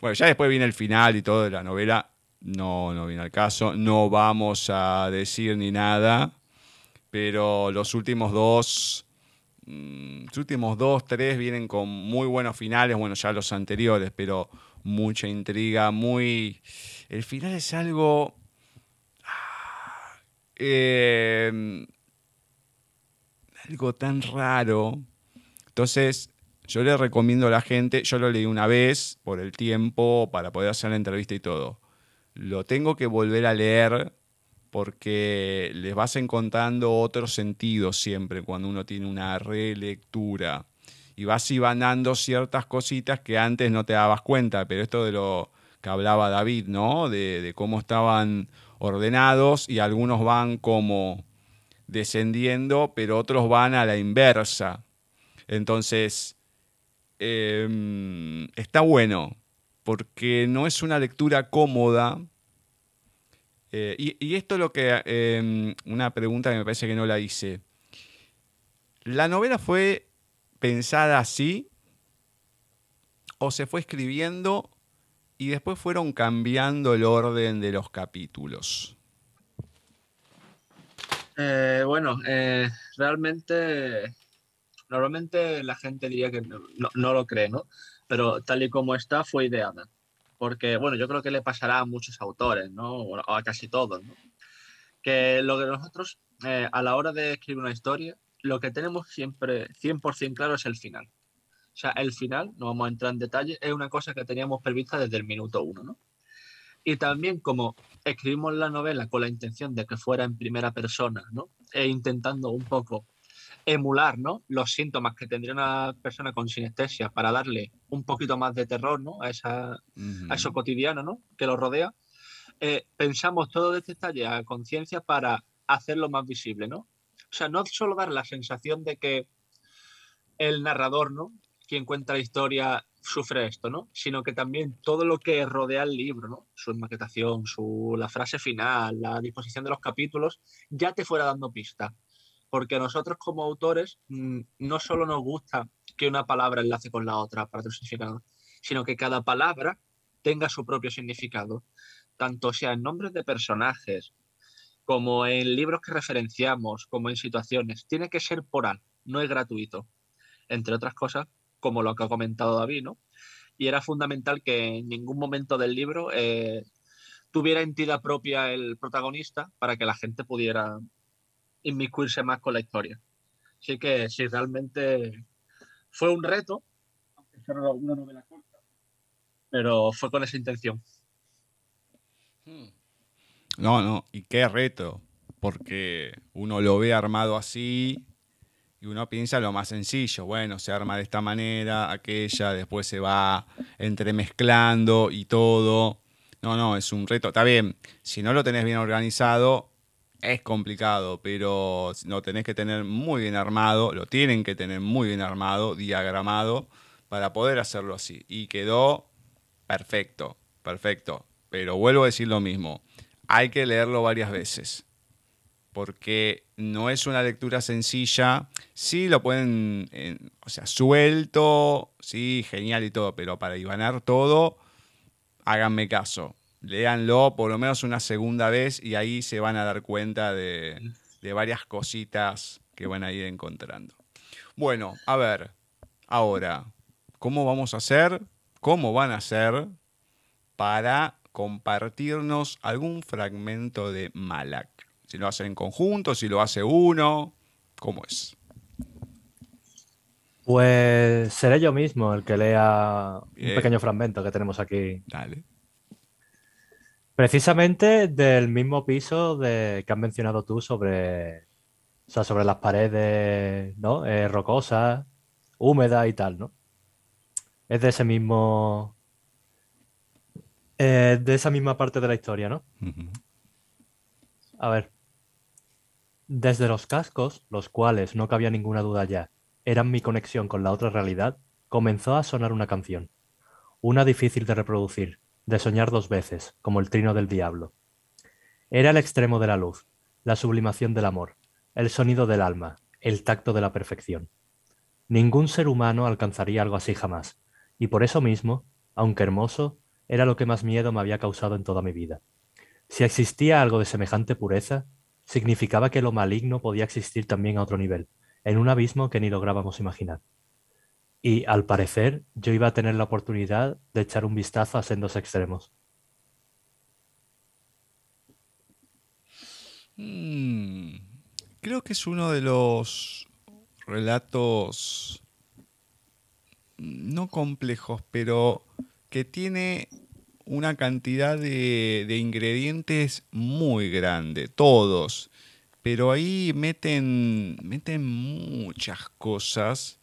Bueno, ya después viene el final y todo de la novela. No, no viene al caso. No vamos a decir ni nada. Pero los últimos dos. Mmm, los últimos dos, tres vienen con muy buenos finales. Bueno, ya los anteriores, pero mucha intriga, muy. El final es algo. Eh, algo tan raro entonces, yo le recomiendo a la gente, yo lo leí una vez por el tiempo, para poder hacer la entrevista y todo. Lo tengo que volver a leer porque les vas encontrando otro sentido siempre cuando uno tiene una relectura. Y vas ibanando ciertas cositas que antes no te dabas cuenta, pero esto de lo que hablaba David, ¿no? De, de cómo estaban ordenados y algunos van como descendiendo, pero otros van a la inversa. Entonces, eh, está bueno, porque no es una lectura cómoda. Eh, y, esto es lo que, eh, una pregunta que me parece que no la hice. ¿La novela fue pensada así? ¿O se fue escribiendo y después fueron cambiando el orden de los capítulos? Eh, bueno, eh, realmente, normalmente la gente diría que no, lo cree, ¿no? Pero tal y como está, fue ideada. Porque, bueno, yo creo que le pasará a muchos autores, ¿no? O a casi todos. Que lo que nosotros, eh, a la hora de escribir una historia, lo que tenemos siempre 100% claro es el final. O sea, el final, no vamos a entrar en detalle, es una cosa que teníamos prevista desde el minuto uno, ¿no? Y también como escribimos la novela con la intención de que fuera en primera persona, ¿no? E intentando un poco emular, ¿no? Los síntomas que tendría una persona con sinestesia para darle un poquito más de terror, ¿no? A, esa, a eso cotidiano, ¿no? Que lo rodea. Eh, pensamos todo este detalle a conciencia para hacerlo más visible, ¿no? O sea, no solo dar la sensación de que el narrador, ¿no? Quien cuenta la historia sufre esto, ¿no? Sino que también todo lo que rodea el libro, ¿no? Su maquetación, su, la frase final, la disposición de los capítulos, ya te fuera dando pista. Porque nosotros como autores mm, no solo nos gusta que una palabra enlace con la otra para tener significado, sino que cada palabra tenga su propio significado, tanto sea en nombres de personajes, como en libros que referenciamos, como en situaciones. Tiene que ser por algo, no es gratuito. Entre otras cosas, como lo que ha comentado David, ¿no? Y era fundamental que en ningún momento del libro eh, tuviera entidad propia el protagonista para que la gente pudiera inmiscuirse más con la historia. Así que sí, realmente fue un reto, aunque fuera una novela corta, pero fue con esa intención. No, no, y qué reto, porque uno lo ve armado así y uno piensa lo más sencillo, bueno, se arma de esta manera, aquella, después se va entremezclando y todo. No, no, es un reto. Está bien, si no lo tenés bien organizado, es complicado, pero lo tenés que tener muy bien armado, lo tienen que tener muy bien armado, diagramado, para poder hacerlo así. Y quedó perfecto, perfecto. Pero vuelvo a decir lo mismo, hay que leerlo varias veces, porque no es una lectura sencilla. Sí lo pueden, eh, o sea, suelto, sí, genial y todo, pero para ibanar todo, háganme caso. Léanlo por lo menos una segunda vez y ahí se van a dar cuenta de, de varias cositas que van a ir encontrando. Bueno, a ver, ahora, ¿cómo vamos a hacer? ¿Cómo van a hacer para compartirnos algún fragmento de Malak? Si lo hacen en conjunto, si lo hace uno, ¿cómo es? Pues seré yo mismo el que lea Bien. un pequeño fragmento que tenemos aquí. Dale. Precisamente del mismo piso de, que has mencionado tú sobre, o sea, sobre las paredes, ¿no? Eh, rocosas, húmedas y tal, ¿no? Es de ese mismo, eh, de esa misma parte de la historia, ¿no? A ver. Desde los cascos, los cuales, no cabía ninguna duda ya, eran mi conexión con la otra realidad, comenzó a sonar una canción. Una difícil de reproducir, de soñar dos veces, como el trino del diablo. Era el extremo de la luz, la sublimación del amor, el sonido del alma, el tacto de la perfección. Ningún ser humano alcanzaría algo así jamás, y por eso mismo, aunque hermoso, era lo que más miedo me había causado en toda mi vida. Si existía algo de semejante pureza, significaba que lo maligno podía existir también a otro nivel, en un abismo que ni lográbamos imaginar. Y, al parecer, yo iba a tener la oportunidad de echar un vistazo a sendos extremos. Mm, creo que es uno de los relatos no complejos, pero que tiene una cantidad de, de ingredientes muy grande, todos. Pero ahí meten, meten muchas cosas.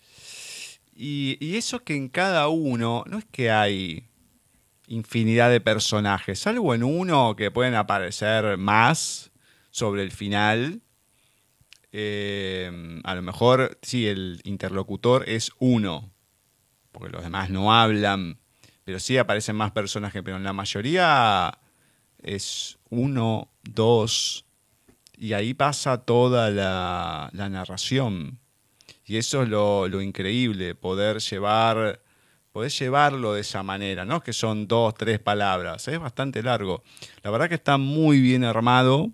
Y, eso que en cada uno, no es que hay infinidad de personajes, salvo en uno que pueden aparecer más sobre el final. Eh, a lo mejor, sí, el interlocutor es uno, porque los demás no hablan, pero sí aparecen más personajes, pero en la mayoría es uno, dos, y ahí pasa toda la narración. Y eso es lo, lo, increíble, poder llevar, poder llevarlo de esa manera, ¿no? Que son dos, tres palabras. Es bastante largo. La verdad que está muy bien armado.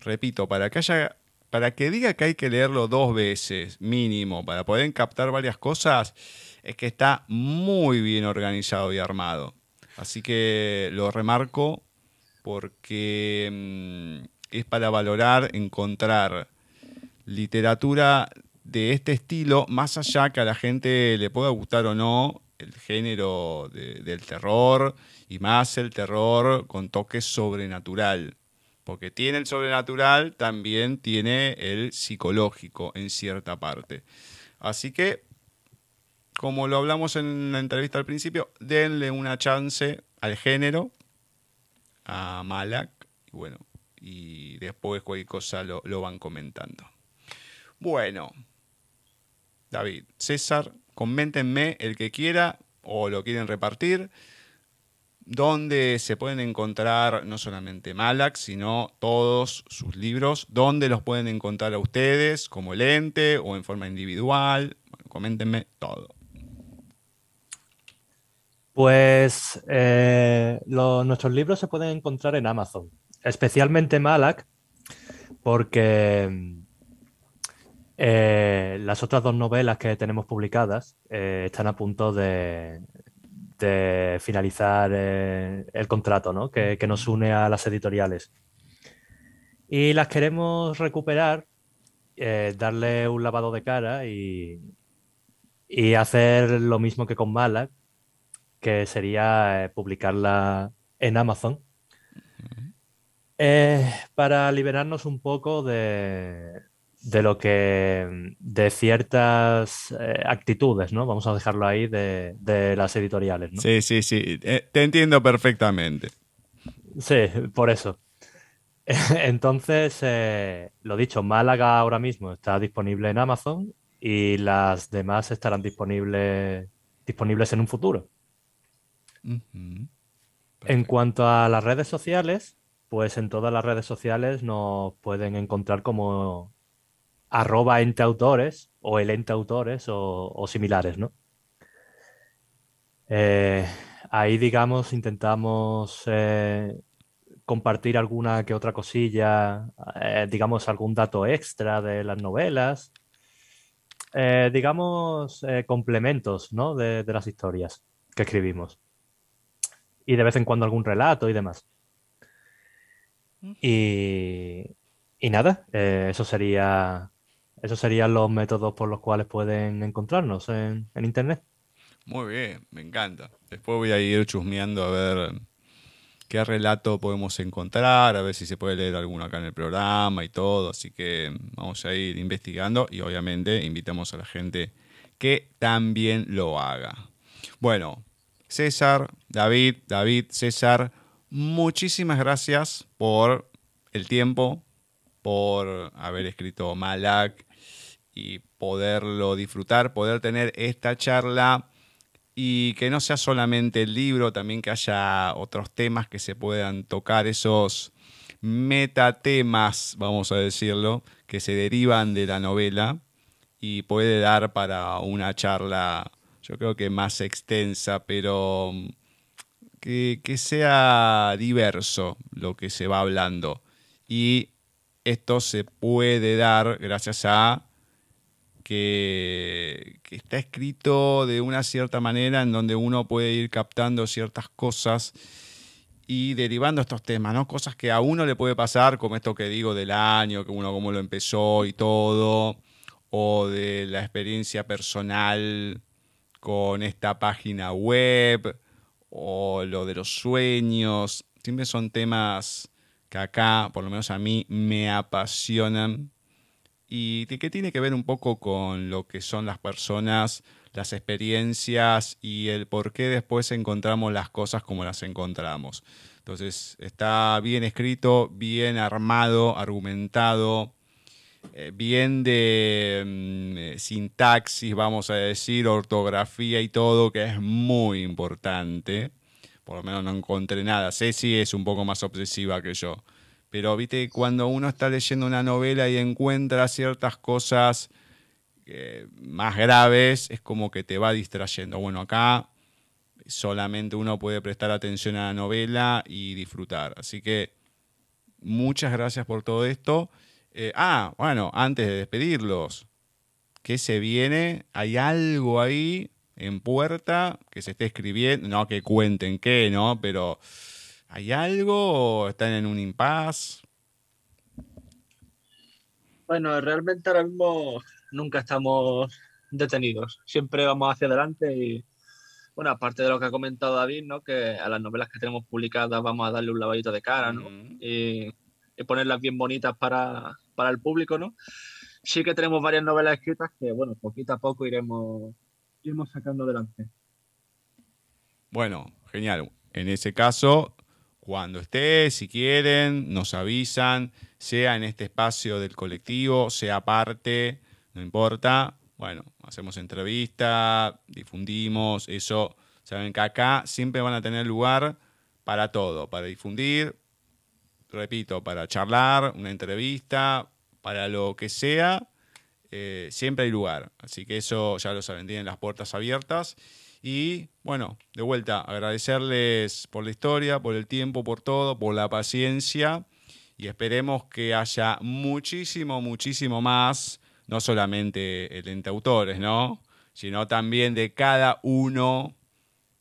Repito, para que haya. Para que diga que hay que leerlo dos veces, mínimo, para poder captar varias cosas, es que está muy bien organizado y armado. Así que lo remarco porque mm, es para valorar, encontrar literatura de este estilo, más allá que a la gente le pueda gustar o no el género del terror y más el terror con toque sobrenatural porque tiene el sobrenatural, también tiene el psicológico en cierta parte. Así que, como lo hablamos en la entrevista al principio, denle una chance al género, a Malak, y bueno, y después cualquier cosa lo, lo van comentando. Bueno, David, César, coméntenme el que quiera o lo quieren repartir donde se pueden encontrar no solamente Malak, sino todos sus libros, dónde los pueden encontrar a ustedes, como el ente o en forma individual. coméntenme todo. Pues eh, nuestros libros se pueden encontrar en Amazon, especialmente Malak, porque eh, las otras dos novelas que tenemos publicadas eh, están a punto de, de finalizar eh, el contrato ¿no? que, nos une a las editoriales. Y las queremos recuperar, darle un lavado de cara y, y, hacer lo mismo que con Malak, que sería publicarla en Amazon. para liberarnos un poco de, de lo que de ciertas eh, actitudes, ¿no? Vamos a dejarlo ahí de, las editoriales, ¿no? Sí, sí, sí. Eh, te entiendo perfectamente. Sí, por eso. Entonces, eh, lo dicho, Málaga ahora mismo está disponible en Amazon y las demás estarán disponibles, disponibles en un futuro. En cuanto a las redes sociales, pues en todas las redes sociales nos pueden encontrar como arroba ente autores o el ente autores o, similares, ¿no? Eh, ahí, digamos, intentamos eh, compartir alguna que otra cosilla, eh, digamos, algún dato extra de las novelas, digamos, complementos, ¿no? De, de las historias que escribimos. Y de vez en cuando algún relato y demás. Y, y nada, eso sería esos serían los métodos por los cuales pueden encontrarnos en, Internet. Muy bien, me encanta. Después voy a ir chusmeando a ver qué relato podemos encontrar, a ver si se puede leer alguno acá en el programa y todo. Así que vamos a ir investigando y obviamente invitamos a la gente que también lo haga. Bueno, César, David, David, César, muchísimas gracias por el tiempo, por haber escrito Malak, y poderlo disfrutar, poder tener esta charla y que no sea solamente el libro, también que haya otros temas que se puedan tocar, esos metatemas, vamos a decirlo, que se derivan de la novela y puede dar para una charla, yo creo que más extensa, pero que, que sea diverso lo que se va hablando. Y esto se puede dar gracias a que, está escrito de una cierta manera en donde uno puede ir captando ciertas cosas y derivando estos temas, ¿no? Cosas que a uno le puede pasar, como esto que digo del año, que uno cómo lo empezó y todo, o de la experiencia personal con esta página web, o lo de los sueños. Siempre son temas que acá, por lo menos a mí, me apasionan y que tiene que ver un poco con lo que son las personas, las experiencias y el por qué después encontramos las cosas como las encontramos. Entonces está bien escrito, bien armado, argumentado eh, bien de mm, eh, sintaxis, vamos a decir, ortografía y todo, que es muy importante. Por lo menos no encontré nada. Ceci es un poco más obsesiva que yo. Pero viste, cuando uno está leyendo una novela y encuentra ciertas cosas eh, más graves, es como que te va distrayendo. Bueno, acá solamente uno puede prestar atención a la novela y disfrutar. Así que muchas gracias por todo esto. Eh, ah, bueno, antes de despedirlos, ¿qué se viene? ¿Hay algo ahí en puerta que se esté escribiendo? No que cuenten qué, ¿no? Pero ¿hay algo o están en un impasse? Bueno, realmente ahora mismo nunca estamos detenidos. Siempre vamos hacia adelante y, bueno, aparte de lo que ha comentado David, ¿no? Que a las novelas que tenemos publicadas vamos a darle un lavadito de cara, ¿no? Mm. Y, y ponerlas bien bonitas para, para el público, ¿no? Sí que tenemos varias novelas escritas que, bueno, poquito a poco iremos, iremos sacando adelante. Bueno, genial. En ese caso, cuando esté, si quieren, nos avisan, sea en este espacio del colectivo, sea aparte, no importa. Bueno, hacemos entrevista, difundimos, eso. Saben que acá siempre van a tener lugar para todo, para difundir, repito, para charlar, una entrevista, para lo que sea, eh, siempre hay lugar. Así que eso ya lo saben, tienen las puertas abiertas. Y bueno, de vuelta, agradecerles por la historia, por el tiempo, por todo, por la paciencia. Y esperemos que haya muchísimo, muchísimo más, no solamente el autores, ¿no? Sino también de cada uno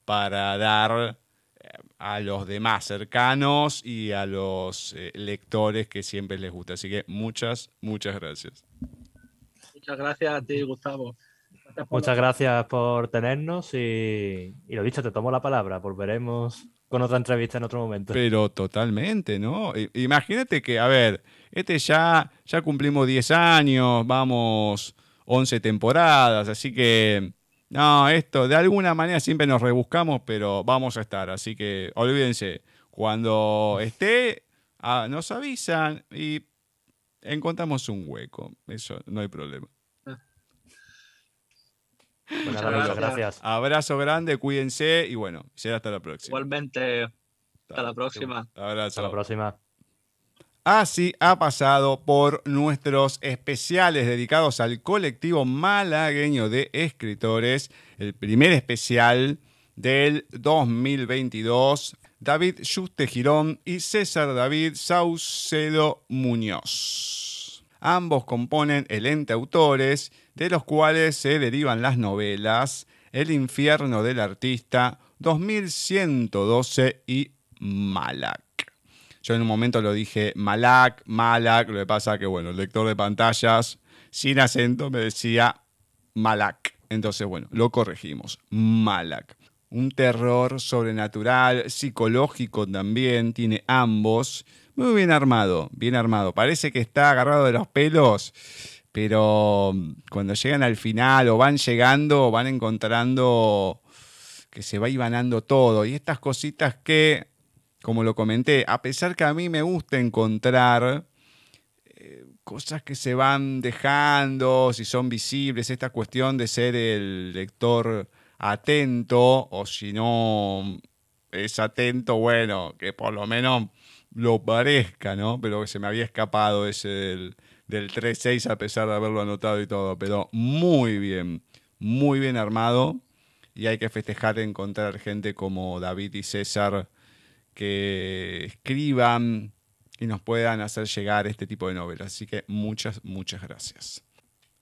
para dar eh, a los demás cercanos y a los eh, lectores que siempre les gusta. Así que muchas, muchas gracias. Muchas gracias a ti, Gustavo. Muchas gracias por tenernos y, y lo dicho, te tomo la palabra. Volveremos con otra entrevista en otro momento. Pero totalmente, ¿no? Imagínate que, a ver, este ya, ya cumplimos 10 años, vamos 11 temporadas, así que, no, esto de alguna manera siempre nos rebuscamos, pero vamos a estar, así que olvídense, cuando esté, ah, nos avisan y encontramos un hueco, eso no hay problema. Bueno, Muchas amigos, gracias. gracias. Abrazo grande, cuídense y bueno, será hasta la próxima. Igualmente, hasta la próxima. Abrazo. Hasta la próxima. Así ha pasado por nuestros especiales dedicados al colectivo malagueño de escritores, el primer especial del 2022, David Juste Girón y César David Saucedo Muñoz. Ambos componen el ente autores, de los cuales se derivan las novelas El infierno del artista, 2112 y Malak. Yo en un momento lo dije Malak, Malak, lo que pasa que, bueno, el lector de pantallas sin acento me decía Malak. Entonces, bueno, lo corregimos, Malak. Un terror sobrenatural, psicológico también, tiene ambos. Muy bien armado, bien armado. Parece que está agarrado de los pelos, pero cuando llegan al final o van llegando, van encontrando que se va ibanando todo. Y estas cositas que como lo comenté, a pesar que a mí me gusta encontrar eh, cosas que se van dejando, si son visibles, esta cuestión de ser el lector atento, o si no es atento, bueno, que por lo menos lo parezca, ¿no? Pero se me había escapado ese del, del 3-6 a pesar de haberlo anotado y todo, pero muy bien, muy bien armado. Y hay que festejar encontrar gente como David y César que escriban y nos puedan hacer llegar este tipo de novelas. Así que muchas, muchas gracias.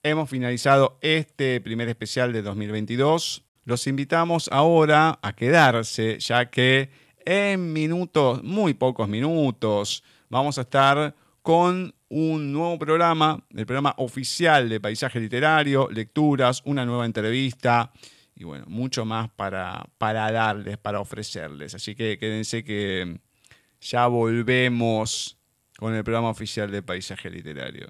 Hemos finalizado este primer especial de 2022. Los invitamos ahora a quedarse, ya que en minutos, muy pocos minutos, vamos a estar con un nuevo programa, el programa oficial de Paisaje Literario, lecturas, una nueva entrevista y bueno, mucho más para, para darles, para ofrecerles. Así que quédense que ya volvemos con el programa oficial de Paisaje Literario.